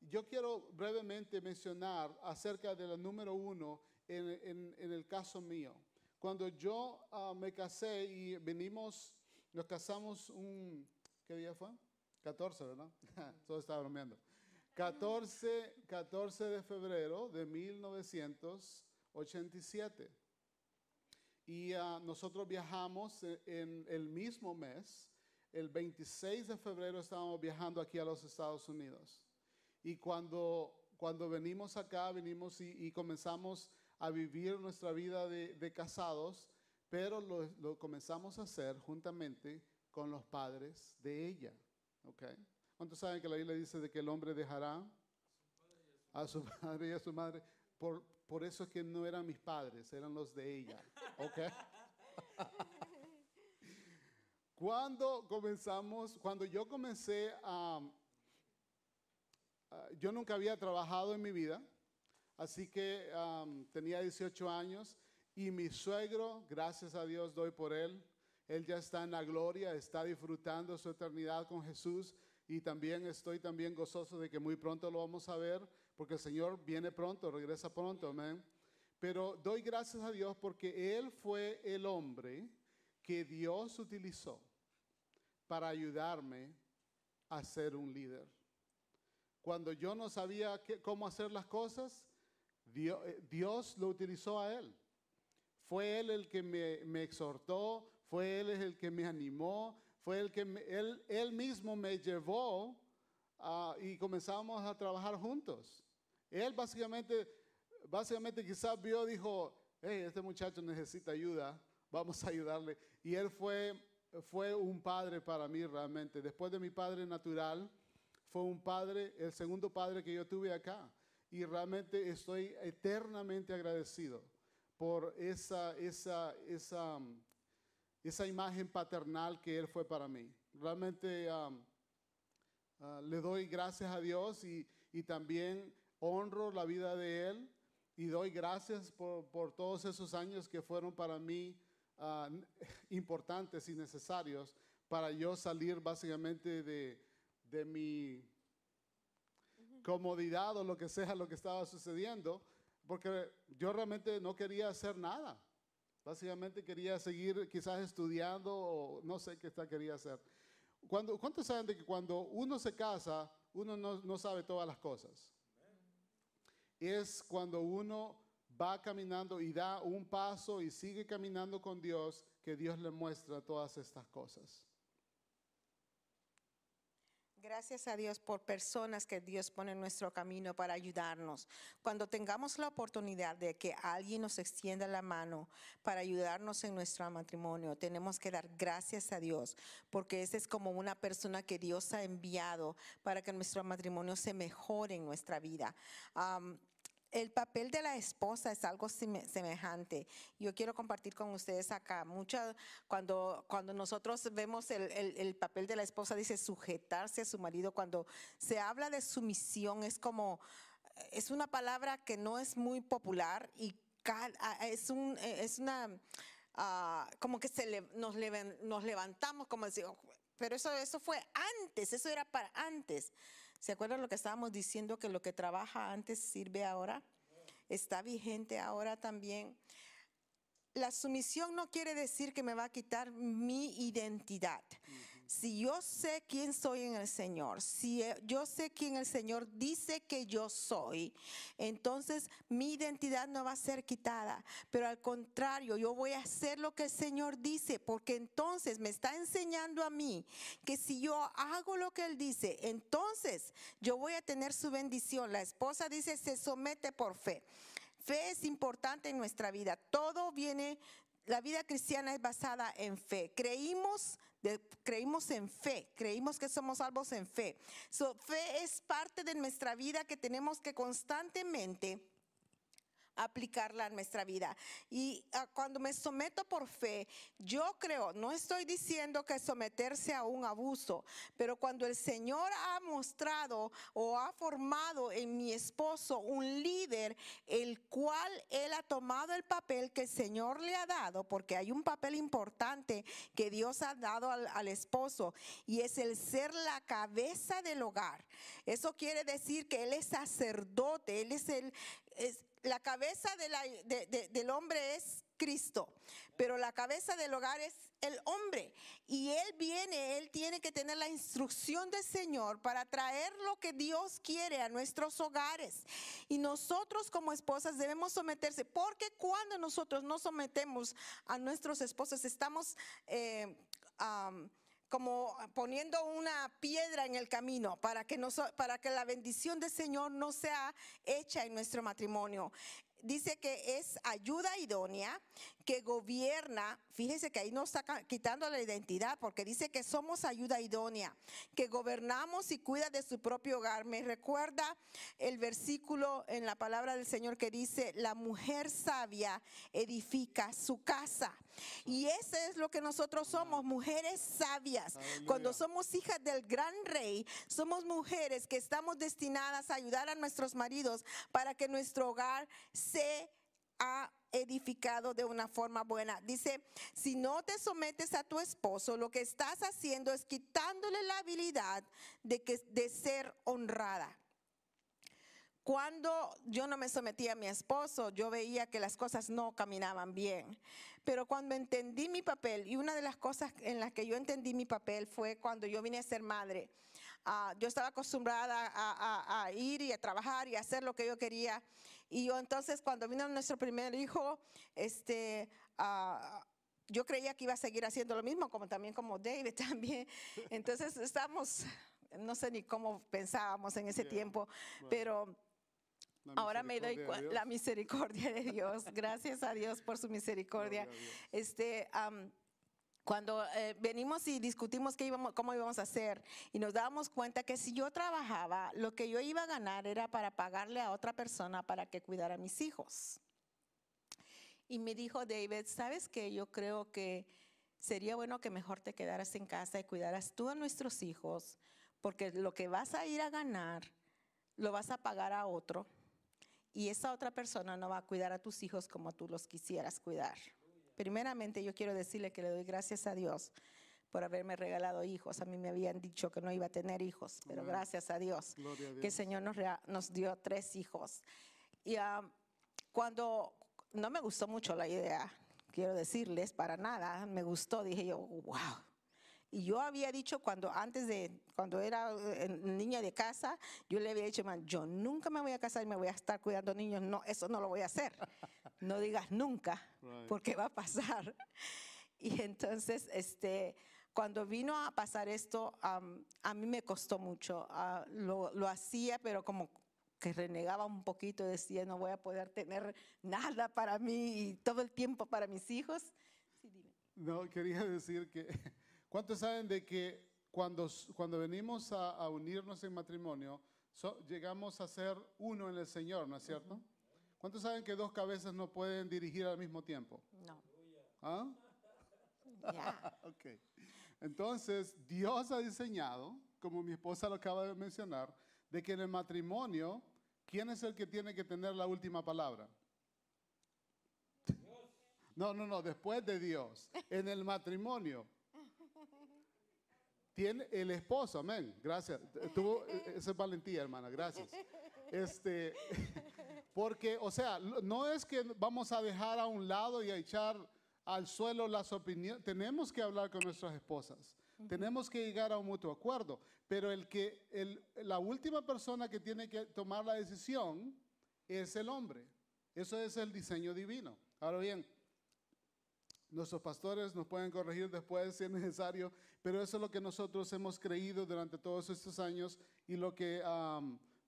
Yo quiero brevemente mencionar acerca de la número uno en, en- en el caso mío. Cuando yo ah, me casé y venimos, nos casamos un, ¿qué día fue? 14, ¿verdad? <laughs> Todo estaba bromeando. 14, 14 de febrero de 1987. Y ah, nosotros viajamos e- en el mismo mes. El 26 de febrero estábamos viajando aquí a los Estados Unidos. Y cuando, cuando venimos acá, venimos y, y comenzamos a vivir nuestra vida de, casados, pero lo, comenzamos a hacer juntamente con los padres de ella. ¿ok? ¿Cuántos saben que la Biblia dice de que el hombre dejará a su padre y a su madre? Por, por eso es que no eran mis padres, eran los de ella. ¿ok? Cuando comenzamos, cuando yo comencé a, yo nunca había trabajado en mi vida, así que am, tenía 18 años y mi suegro, gracias a Dios doy por él, él ya está en la gloria, está disfrutando su eternidad con Jesús y también estoy también gozoso de que muy pronto lo vamos a ver porque el Señor viene pronto, regresa pronto, amén. Pero doy gracias a Dios porque él fue el hombre que Dios utilizó para ayudarme a ser un líder. Cuando yo no sabía qué- cómo hacer las cosas, Eh, Dios, lo utilizó a él. Fue él el que me, me exhortó, fue él el que me animó, fue el que él, él mismo me llevó ah, y comenzamos a trabajar juntos. Él básicamente, básicamente quizás vio, dijo, hey, este muchacho necesita ayuda, vamos a ayudarle. Y él fue, fue un padre para mí realmente. Después de mi padre natural, fue un padre, el segundo padre que yo tuve acá. Y realmente estoy eternamente agradecido por esa, esa, esa, um, esa imagen paternal que él fue para mí. Realmente um, ah, le doy gracias a Dios y, y también honro la vida de él y doy gracias por, por todos esos años que fueron para mí n- importantes y necesarios para yo salir básicamente de, de mi comodidad o lo que sea lo que estaba sucediendo, porque yo realmente no quería hacer nada. Básicamente quería seguir quizás estudiando o no sé qué está- quería hacer. Cuando, ¿Cuántos saben de que cuando uno se casa, uno no, no sabe todas las cosas? Es cuando uno va caminando y da un paso y sigue caminando con Dios que Dios le muestra todas estas cosas. Gracias a Dios por personas que Dios pone en nuestro camino para ayudarnos. Cuando tengamos la oportunidad de que alguien nos extienda la mano para ayudarnos en nuestro matrimonio, tenemos que dar gracias a Dios, porque esa es como una persona que Dios ha enviado para que nuestro matrimonio se mejore en nuestra vida. El papel de la esposa es algo semejante. Yo quiero compartir con ustedes acá. Mucha, cuando, cuando nosotros vemos el, el- el papel de la esposa, dice sujetarse a su marido. Cuando se habla de sumisión, es como, es una palabra que no es muy popular y es, un, es una, ah, como que se nos, nos levantamos, como decir, "Oh, pero eso, eso fue antes, eso era para antes. ¿Se acuerdan lo que estábamos diciendo, que lo que trabaja antes sirve ahora? Está vigente ahora también. La sumisión no quiere decir que me va a quitar mi identidad. Si yo sé quién soy en el Señor, si eh, yo sé quién el Señor dice que yo soy, entonces mi identidad no va a ser quitada. Pero al contrario, yo voy a hacer lo que el Señor dice, porque entonces me está enseñando a mí que si yo hago lo que Él dice, entonces yo voy a tener su bendición. La esposa dice, se somete por fe. Fe es importante en nuestra vida. Todo viene, la vida cristiana es basada en fe. Creímos, de- creímos en fe, creímos que somos salvos en fe. So, fe es parte de nuestra vida que tenemos que constantemente aplicarla a nuestra vida. Y ah, cuando me someto por fe, yo creo, no estoy diciendo que someterse a un abuso, pero cuando el Señor ha mostrado o ha formado en mi esposo un líder, el cual él ha tomado el papel que el Señor le ha dado, porque hay un papel importante que Dios ha dado al, esposo, y es el ser la cabeza del hogar. Eso quiere decir que él es sacerdote, él es el... es- la cabeza del hombre es Cristo, pero la cabeza del hogar es el hombre. Y él viene, él tiene que tener la instrucción del Señor para traer lo que Dios quiere a nuestros hogares. Y nosotros como esposas debemos someterse, porque cuando nosotros nos sometemos a nuestros esposos, estamos... eh, como poniendo una piedra en el camino para que, para que la bendición del Señor no sea hecha en nuestro matrimonio. Dice que es ayuda idónea, que gobierna, fíjese que ahí nos está quitando la identidad, porque dice que somos ayuda idónea, que gobernamos y cuida de su propio hogar. Me recuerda el versículo en la palabra del Señor que dice, la mujer sabia edifica su casa. Y eso es lo que nosotros somos, mujeres sabias. Cuando somos hijas del gran rey, somos mujeres que estamos destinadas a ayudar a nuestros maridos para que nuestro hogar se ha edificado de una forma buena. Dice, si no te sometes a tu esposo, lo que estás haciendo es quitándole la habilidad de, que, de ser honrada. Cuando yo no me sometía a mi esposo, yo veía que las cosas no caminaban bien. Pero cuando entendí mi papel, y una de las cosas en las que yo entendí mi papel fue cuando yo vine a ser madre. Ah, yo estaba acostumbrada a, a- a ir y a trabajar y a hacer lo que yo quería. Y yo entonces cuando vino nuestro primer hijo, este, ah, yo creía que iba a seguir haciendo lo mismo, como también como David <laughs> también. Entonces estamos, no sé ni cómo pensábamos en ese Yeah, tiempo, bueno. pero ahora me doy la misericordia de Dios. Gracias a Dios por su misericordia. Este, am, cuando eh, venimos y discutimos qué íbamos, cómo íbamos a hacer y nos dábamos cuenta que si yo trabajaba, lo que yo iba a ganar era para pagarle a otra persona para que cuidara a mis hijos. Y me dijo David, ¿sabes qué? Yo creo que sería bueno que mejor te quedaras en casa y cuidaras tú a nuestros hijos, porque lo que vas a ir a ganar lo vas a pagar a otro y esa otra persona no va a cuidar a tus hijos como tú los quisieras cuidar. Primeramente yo quiero decirle que le doy gracias a Dios por haberme regalado hijos. A mí me habían dicho que no iba a tener hijos, pero Amén. gracias a Dios que el. Señor nos dio tres hijos. Y ah, cuando no me gustó mucho la idea, quiero decirles, para nada, me gustó, dije yo, wow. Y yo había dicho cuando antes de, cuando era eh, niña de casa, yo le había dicho, man, yo nunca me voy a casar y me voy a estar cuidando niños, no, eso no lo voy a hacer. No digas nunca, Right. porque va a pasar. Y entonces, este, cuando vino a pasar esto, a mí me costó mucho. Ah, lo, lo hacía, pero como que renegaba un poquito, decía, no voy a poder tener nada para mí y todo el tiempo para mis hijos. Sí, dime. No, quería decir que, ¿cuántos saben de que cuando, cuando venimos a, a unirnos en matrimonio, so- llegamos a ser uno en el Señor, ¿no es cierto? ¿Cuántos saben que dos cabezas no pueden dirigir al mismo tiempo? No, ¿Ah? <laughs> ya. <laughs> Ok. Entonces, Dios ha diseñado, como mi esposa lo acaba de mencionar, de que en el matrimonio, ¿quién es el que tiene que tener la última palabra? <laughs> No, no, no, después de Dios. En el matrimonio. Tiene el esposo, amén. Gracias. <laughs> Tuvo, esa es valentía, hermana, gracias. Este, <laughs> porque, o sea, no es que vamos a dejar a un lado y a echar al suelo las opiniones. Tenemos que hablar con nuestras esposas. Tenemos que llegar a un mutuo acuerdo. Pero el que, el, la última persona que tiene que tomar la decisión es el hombre. Eso es el diseño divino. Ahora bien, Nuestros pastores nos pueden corregir después si es necesario, pero eso es lo que nosotros hemos creído durante todos estos años y lo que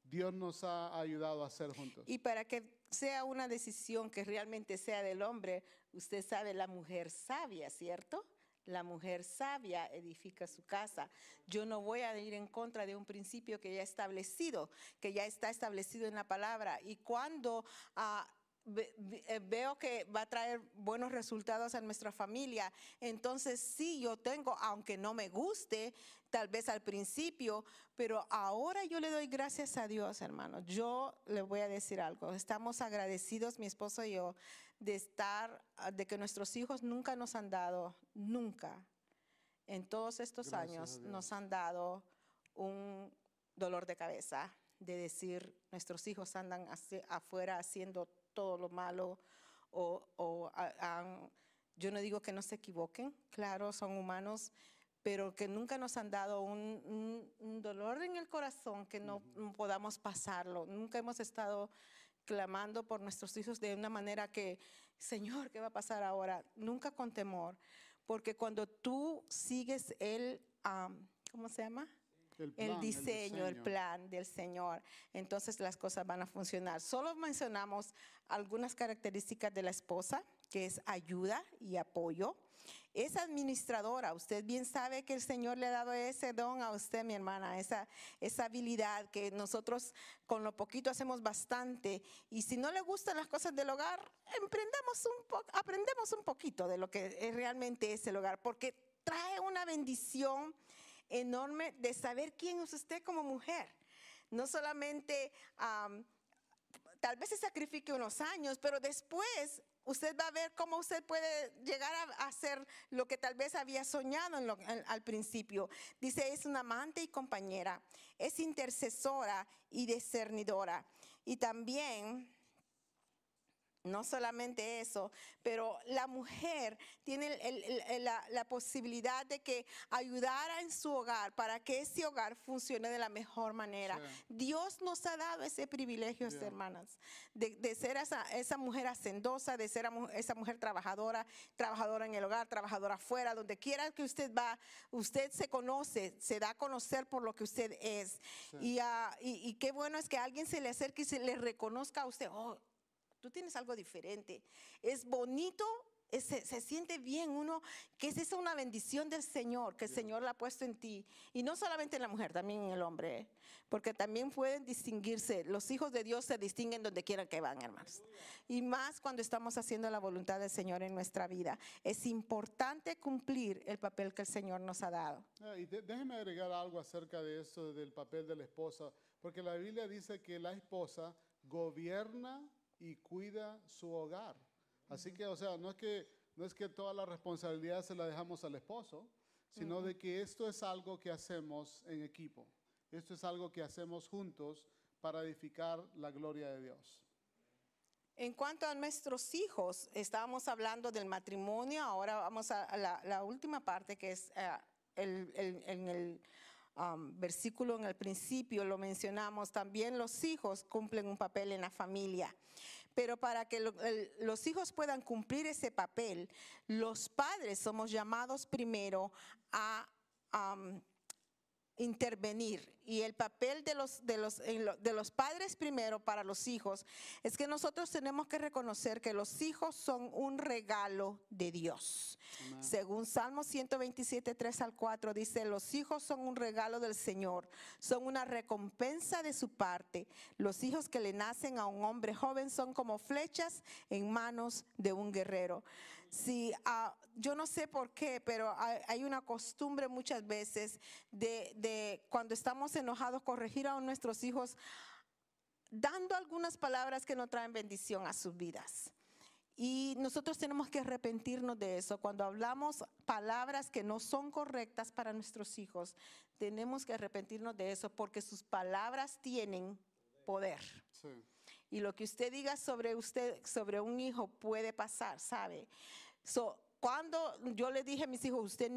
Dios nos ha ayudado a hacer juntos. Y para que sea una decisión que realmente sea del hombre, usted sabe, la mujer sabia, ¿cierto? La mujer sabia edifica su casa. Yo no voy a ir en contra de un principio que ya establecido, que ya está establecido en la palabra. Y cuando ah, veo que va a traer buenos resultados a nuestra familia, entonces sí, yo tengo, aunque no me guste, tal vez al principio, pero ahora yo le doy gracias a Dios, hermano. Yo le voy a decir algo. Estamos agradecidos, mi esposo y yo, de estar, ah, de que nuestros hijos nunca nos han dado, nunca, en todos estos Gracias años, nos han dado un dolor de cabeza de decir nuestros hijos andan afuera haciendo todo lo malo o, yo no digo que no se equivoquen, claro, son humanos, pero que nunca nos han dado un, dolor en el corazón que no no podamos pasarlo. Nunca hemos estado clamando por nuestros hijos de una manera que, Señor, ¿qué va a pasar ahora? Nunca con temor, porque cuando tú sigues el, am, ¿cómo se llama? El, diseño, el diseño. plan del Señor, entonces las cosas van a funcionar. Solo mencionamos algunas características de la esposa, que es ayuda y apoyo. Es administradora. Usted bien sabe que el Señor le ha dado ese don a usted, mi hermana, esa, esa habilidad que nosotros con lo poquito hacemos bastante. Y si no le gustan las cosas del hogar, emprendamos un po- aprendemos un poquito de lo que realmente es el hogar, porque trae una bendición enorme de saber quién es usted como mujer. No solamente am, tal vez se sacrifique unos años, pero después usted va a ver cómo usted puede llegar a hacer lo que tal vez había soñado al principio. Dice, es una amante y compañera, es intercesora y discernidora. Y también no solamente eso, pero la mujer tiene el- el- el- la, la posibilidad de que ayudara en su hogar para que ese hogar funcione de la mejor manera. Sí. Dios nos ha dado ese privilegio, hermanas, de, de ser esa, esa mujer hacendosa, de ser esa mujer trabajadora, trabajadora en el hogar, trabajadora afuera, donde quiera que usted va, usted se conoce, se da a conocer por lo que usted es. Y, ah, y, y qué bueno es que alguien se le acerque y se le reconozca a usted, oh, tú tienes algo diferente. Es bonito, se, se siente bien uno, que es esa una bendición del Señor, que el Señor la ha puesto en ti. Y no solamente en la mujer, también en el hombre, ¿eh? porque también pueden distinguirse. Los hijos de Dios se distinguen donde quiera que van, hermanos. Y más cuando estamos haciendo la voluntad del Señor en nuestra vida. Es importante cumplir el papel que el Señor nos ha dado. Ah, y de- déjeme agregar algo acerca de eso, del papel de la esposa, porque la Biblia dice que la esposa gobierna y cuida su hogar. Así que, o sea, no es que, no es que toda la responsabilidad se la dejamos al esposo, sino de que esto es algo que hacemos en equipo. Esto es algo que hacemos juntos para edificar la gloria de Dios. En cuanto a nuestros hijos, estábamos hablando del matrimonio, ahora vamos a la, la última parte que es eh, el, el- en el um, versículo en el principio, lo mencionamos, también los hijos cumplen un papel en la familia. Pero para que los hijos puedan cumplir ese papel, los padres somos llamados primero a... um, intervenir y el papel de los, de, los, de los padres primero para los hijos es que nosotros tenemos que reconocer que los hijos son un regalo de Dios. Según Salmo 127, 3 al 4 dice, los hijos son un regalo del Señor, son una recompensa de su parte. Los hijos que le nacen a un hombre joven son como flechas en manos de un guerrero. Sí, ah, yo no sé por qué, pero hay, hay una costumbre muchas veces de, de cuando estamos enojados corregir a nuestros hijos dando algunas palabras que no traen bendición a sus vidas. Y nosotros tenemos que arrepentirnos de eso. Cuando hablamos palabras que no son correctas para nuestros hijos, tenemos que arrepentirnos de eso porque sus palabras tienen poder. Sí. Y lo que usted diga sobre usted, sobre un hijo, puede pasar, ¿sabe? So, cuando yo le dije a mis hijos, usted,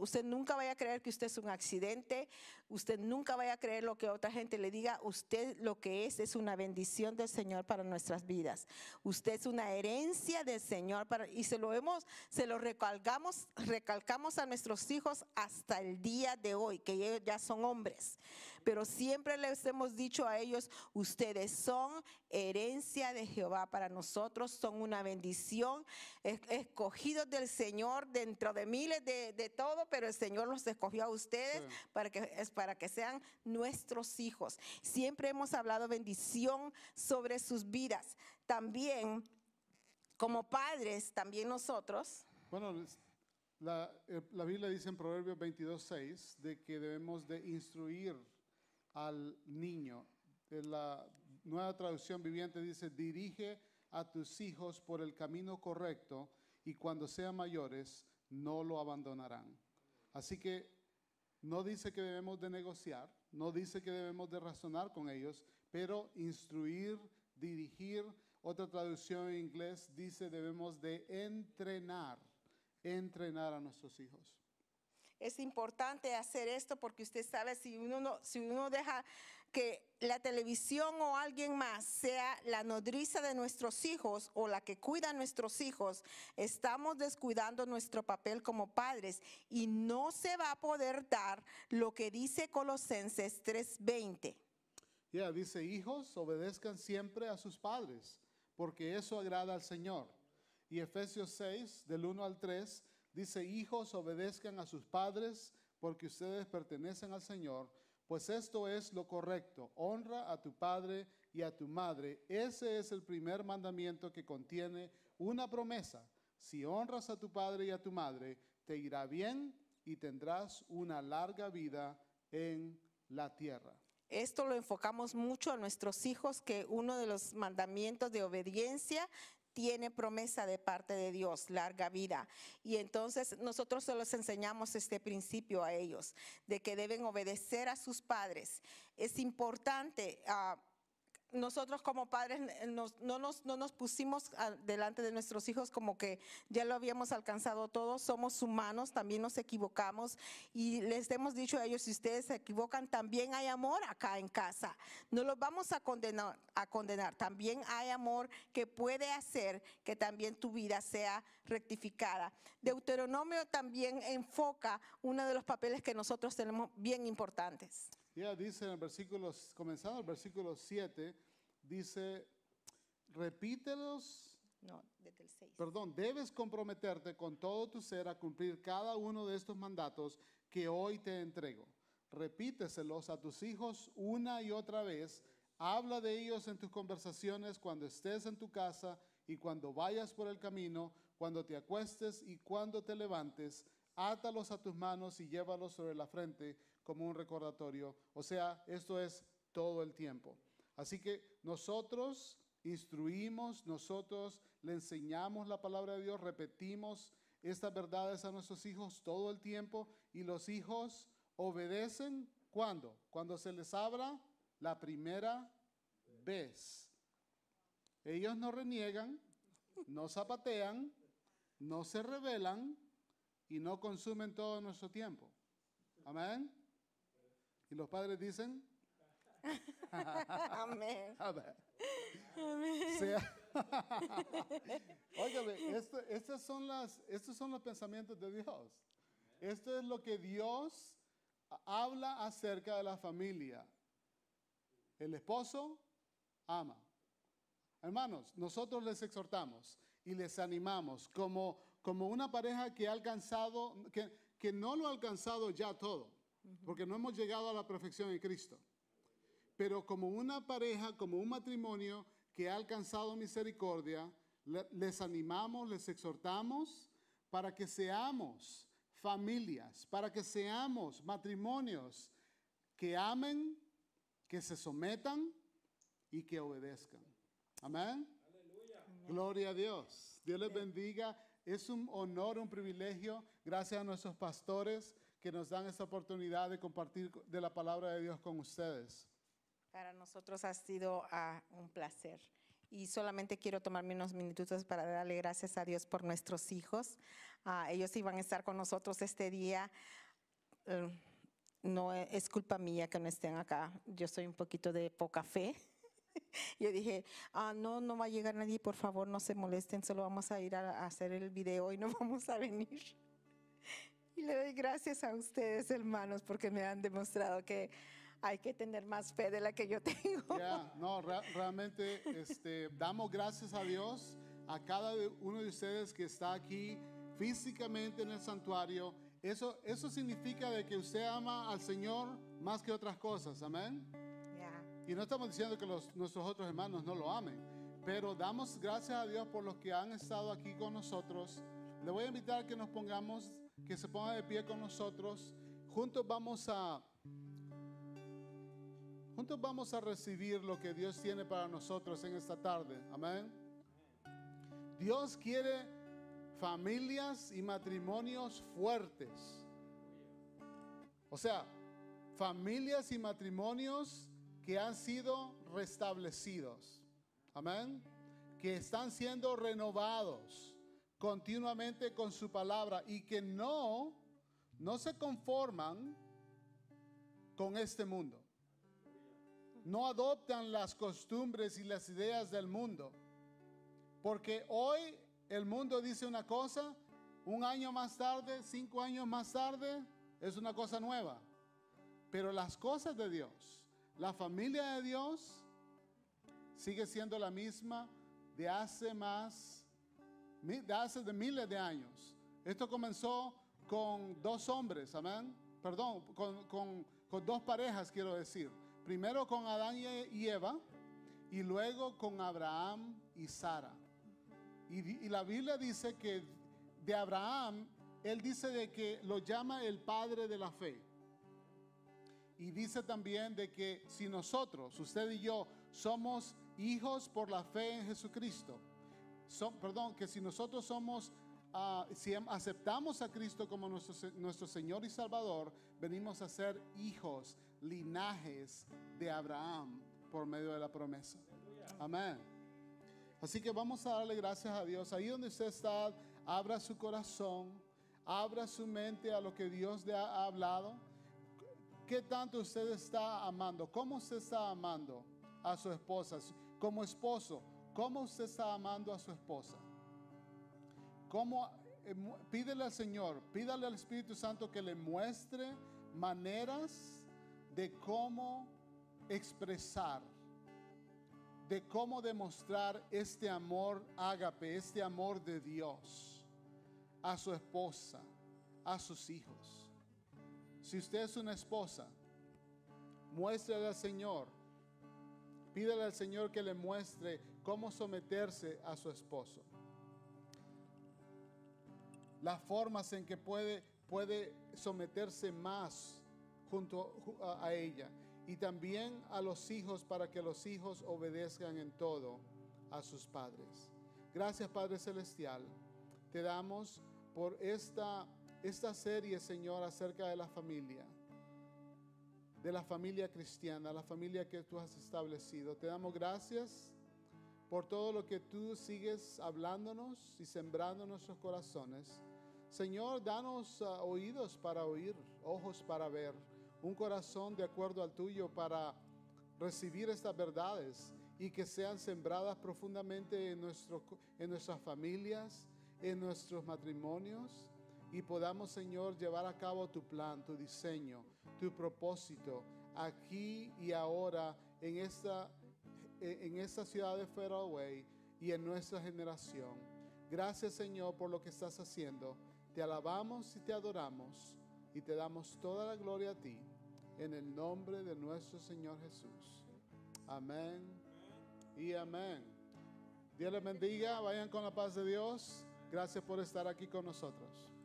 usted nunca vaya a creer que usted es un accidente, usted nunca vaya a creer lo que otra gente le diga, usted lo que es es una bendición del Señor para nuestras vidas. Usted es una herencia del Señor para, y se lo hemos, se lo recalcamos, recalcamos a nuestros hijos hasta el día de hoy, que ellos ya son hombres. Pero siempre les hemos dicho a ellos, ustedes son herencia de Jehová para nosotros, son una bendición, es- escogidos del Señor dentro de miles de, de todo, pero el Señor los escogió a ustedes Sí. para que, es para que sean nuestros hijos. Siempre hemos hablado bendición sobre sus vidas. También, como padres, también nosotros, Bueno, la, eh, la Biblia dice en Proverbios 22, 6 de que debemos de instruir al niño. La nueva traducción viviente dice, dirige a tus hijos por el camino correcto y cuando sean mayores no lo abandonarán. Así que no dice que debemos de negociar, no dice que debemos de razonar con ellos, pero instruir, dirigir. Otra traducción en inglés dice debemos de entrenar, entrenar a nuestros hijos. Es importante hacer esto porque usted sabe si uno, deja que la televisión o alguien más sea la nodriza de nuestros hijos o la que cuida a nuestros hijos, estamos descuidando nuestro papel como padres y no se va a poder dar lo que dice Colosenses 3:20. Ya, dice, hijos, obedezcan siempre a sus padres, porque eso agrada al Señor. Y Efesios 6, del 1 al 3, dice, hijos, obedezcan a sus padres, porque ustedes pertenecen al Señor, pues esto es lo correcto. Honra a tu padre y a tu madre. Ese es el primer mandamiento que contiene una promesa. Si honras a tu padre y a tu madre, te irá bien y tendrás una larga vida en la tierra. Esto lo enfocamos mucho a nuestros hijos, que uno de los mandamientos de obediencia tiene promesa de parte de Dios, larga vida. Y entonces nosotros se los enseñamos este principio a ellos, de que deben obedecer a sus padres. Es importante. ah, nosotros como padres eh, nos- no, nos, no nos pusimos delante de nuestros hijos como que ya lo habíamos alcanzado todo, somos humanos, también nos equivocamos y les hemos dicho a ellos, si ustedes se equivocan, también hay amor acá en casa. No los vamos a condenar, a condenar, también hay amor que puede hacer que también tu vida sea rectificada. Deuteronomio también enfoca uno de los papeles que nosotros tenemos bien importantes. Ya dice en el versículo, comenzando el versículo 7, dice, repítelos, No, desde el 6. perdón, debes comprometerte con todo tu ser a cumplir cada uno de estos mandatos que hoy te entrego. Repíteselos a tus hijos una y otra vez. Habla de ellos en tus conversaciones cuando estés en tu casa y cuando vayas por el camino, cuando te acuestes y cuando te levantes. Átalos a tus manos y llévalos sobre la frente como un recordatorio. O sea, esto es todo el tiempo. Así que nosotros instruimos, nosotros le enseñamos la palabra de Dios, repetimos estas verdades a nuestros hijos todo el tiempo y los hijos obedecen cuando? Cuando se les abra la primera vez. Ellos no reniegan, no zapatean, no se rebelan y no consumen todo nuestro tiempo. Amén. Y los padres dicen, <laughs> <laughs> Amén. Amén. Sea- <laughs> Óigame, esto- estas son las, estos son los pensamientos de Dios. Esto es lo que Dios habla acerca de la familia. El esposo ama. Hermanos, nosotros les exhortamos y les animamos como, como una pareja que ha alcanzado, que, que no lo ha alcanzado ya todo, porque no hemos llegado a la perfección en Cristo pero como una pareja, como un matrimonio que ha alcanzado misericordia, le- les animamos, les exhortamos para que seamos familias, para que seamos matrimonios que amen, que se sometan y que obedezcan. Amén. Gloria a Dios. Dios les bendiga. Es un honor, un privilegio. Gracias a nuestros pastores que nos dan esta oportunidad de compartir de la palabra de Dios con ustedes. Para nosotros ha sido ah, un placer. Y solamente quiero tomarme unos minutos para darle gracias a Dios por nuestros hijos. Ah, ellos iban a estar con nosotros este día. Eh, no e- es culpa mía que no estén acá. Yo soy un poquito de poca fe. <laughs> Yo dije, ah, no, no va a llegar nadie, por favor, no se molesten, solo vamos a ir a hacer el video y no <laughs> vamos a venir. Y le doy gracias a ustedes, hermanos, porque me han demostrado que hay que tener más fe de la que yo <laughs> tengo. Ya, no, re- realmente este, damos gracias a Dios, a cada uno de ustedes que está aquí físicamente en el santuario. Eso, eso significa de que usted ama al Señor más que otras cosas, amén. Ya. Y no estamos diciendo que los- nuestros otros hermanos no lo amen, pero damos gracias a Dios por los que han estado aquí con nosotros. Le voy a invitar a que nos pongamos, que se ponga de pie con nosotros. Juntos vamos a, juntos vamos a recibir lo que Dios tiene para nosotros en esta tarde. Amén. Dios quiere familias y matrimonios fuertes. O sea, familias y matrimonios que han sido restablecidos. Amén. Que están siendo renovados continuamente con su palabra y que no no se conforman con este mundo. No adoptan las costumbres y las ideas del mundo. Porque hoy el mundo dice una cosa, un año más tarde, cinco años más tarde, es una cosa nueva. Pero las cosas de Dios, la familia de Dios, sigue siendo la misma de hace más, de hace de miles de años. Esto comenzó con dos hombres, amén. Perdón, con, con- dos parejas, quiero decir. Primero con Adán y Eva, y luego con Abraham y Sara. Y, y la Biblia dice que de Abraham, él dice de que lo llama el padre de la fe. Y dice también de que si nosotros, usted y yo, somos hijos por la fe en Jesucristo, perdón, que si nosotros somos, ah, si am- aceptamos a Cristo como nuestro, nuestro Señor y Salvador, venimos a ser hijos, linajes de Abraham por medio de la promesa. Amén. Así que vamos a darle gracias a Dios. Ahí donde usted está, abra su corazón, abra su mente a lo que Dios le ha hablado. ¿Qué tanto usted está amando? ¿Cómo usted está amando a su esposa? Como esposo, ¿cómo usted está amando a su esposa? ¿Cómo, eh, pídele al Señor, pídale al Espíritu Santo que le muestre maneras de cómo expresar, de cómo demostrar este amor ágape, este amor de Dios a su esposa, a sus hijos. Si usted es una esposa, muéstrele al Señor. Pídele al Señor que le muestre cómo someterse a su esposo. Las formas en que puede, puede someterse más junto ju- a, a ella. Y también a los hijos para que los hijos obedezcan en todo a sus padres. Gracias Padre Celestial. Te damos por esta, esta serie, Señor, acerca de la familia de la familia cristiana, la familia que tú has establecido. Te damos gracias por todo lo que tú sigues hablándonos y sembrando en nuestros corazones. Señor, danos ah, oídos para oír, ojos para ver, un corazón de acuerdo al tuyo para recibir estas verdades y que sean sembradas profundamente en, nuestro, en nuestras familias, en nuestros matrimonios y podamos, Señor, llevar a cabo tu plan, tu diseño, tu propósito aquí y ahora en esta, en esta ciudad de Fairway y en nuestra generación. Gracias, Señor, por lo que estás haciendo. Te alabamos y te adoramos y te damos toda la gloria a ti en el nombre de nuestro Señor Jesús. Amén y amén. Dios les bendiga, vayan con la paz de Dios. Gracias por estar aquí con nosotros.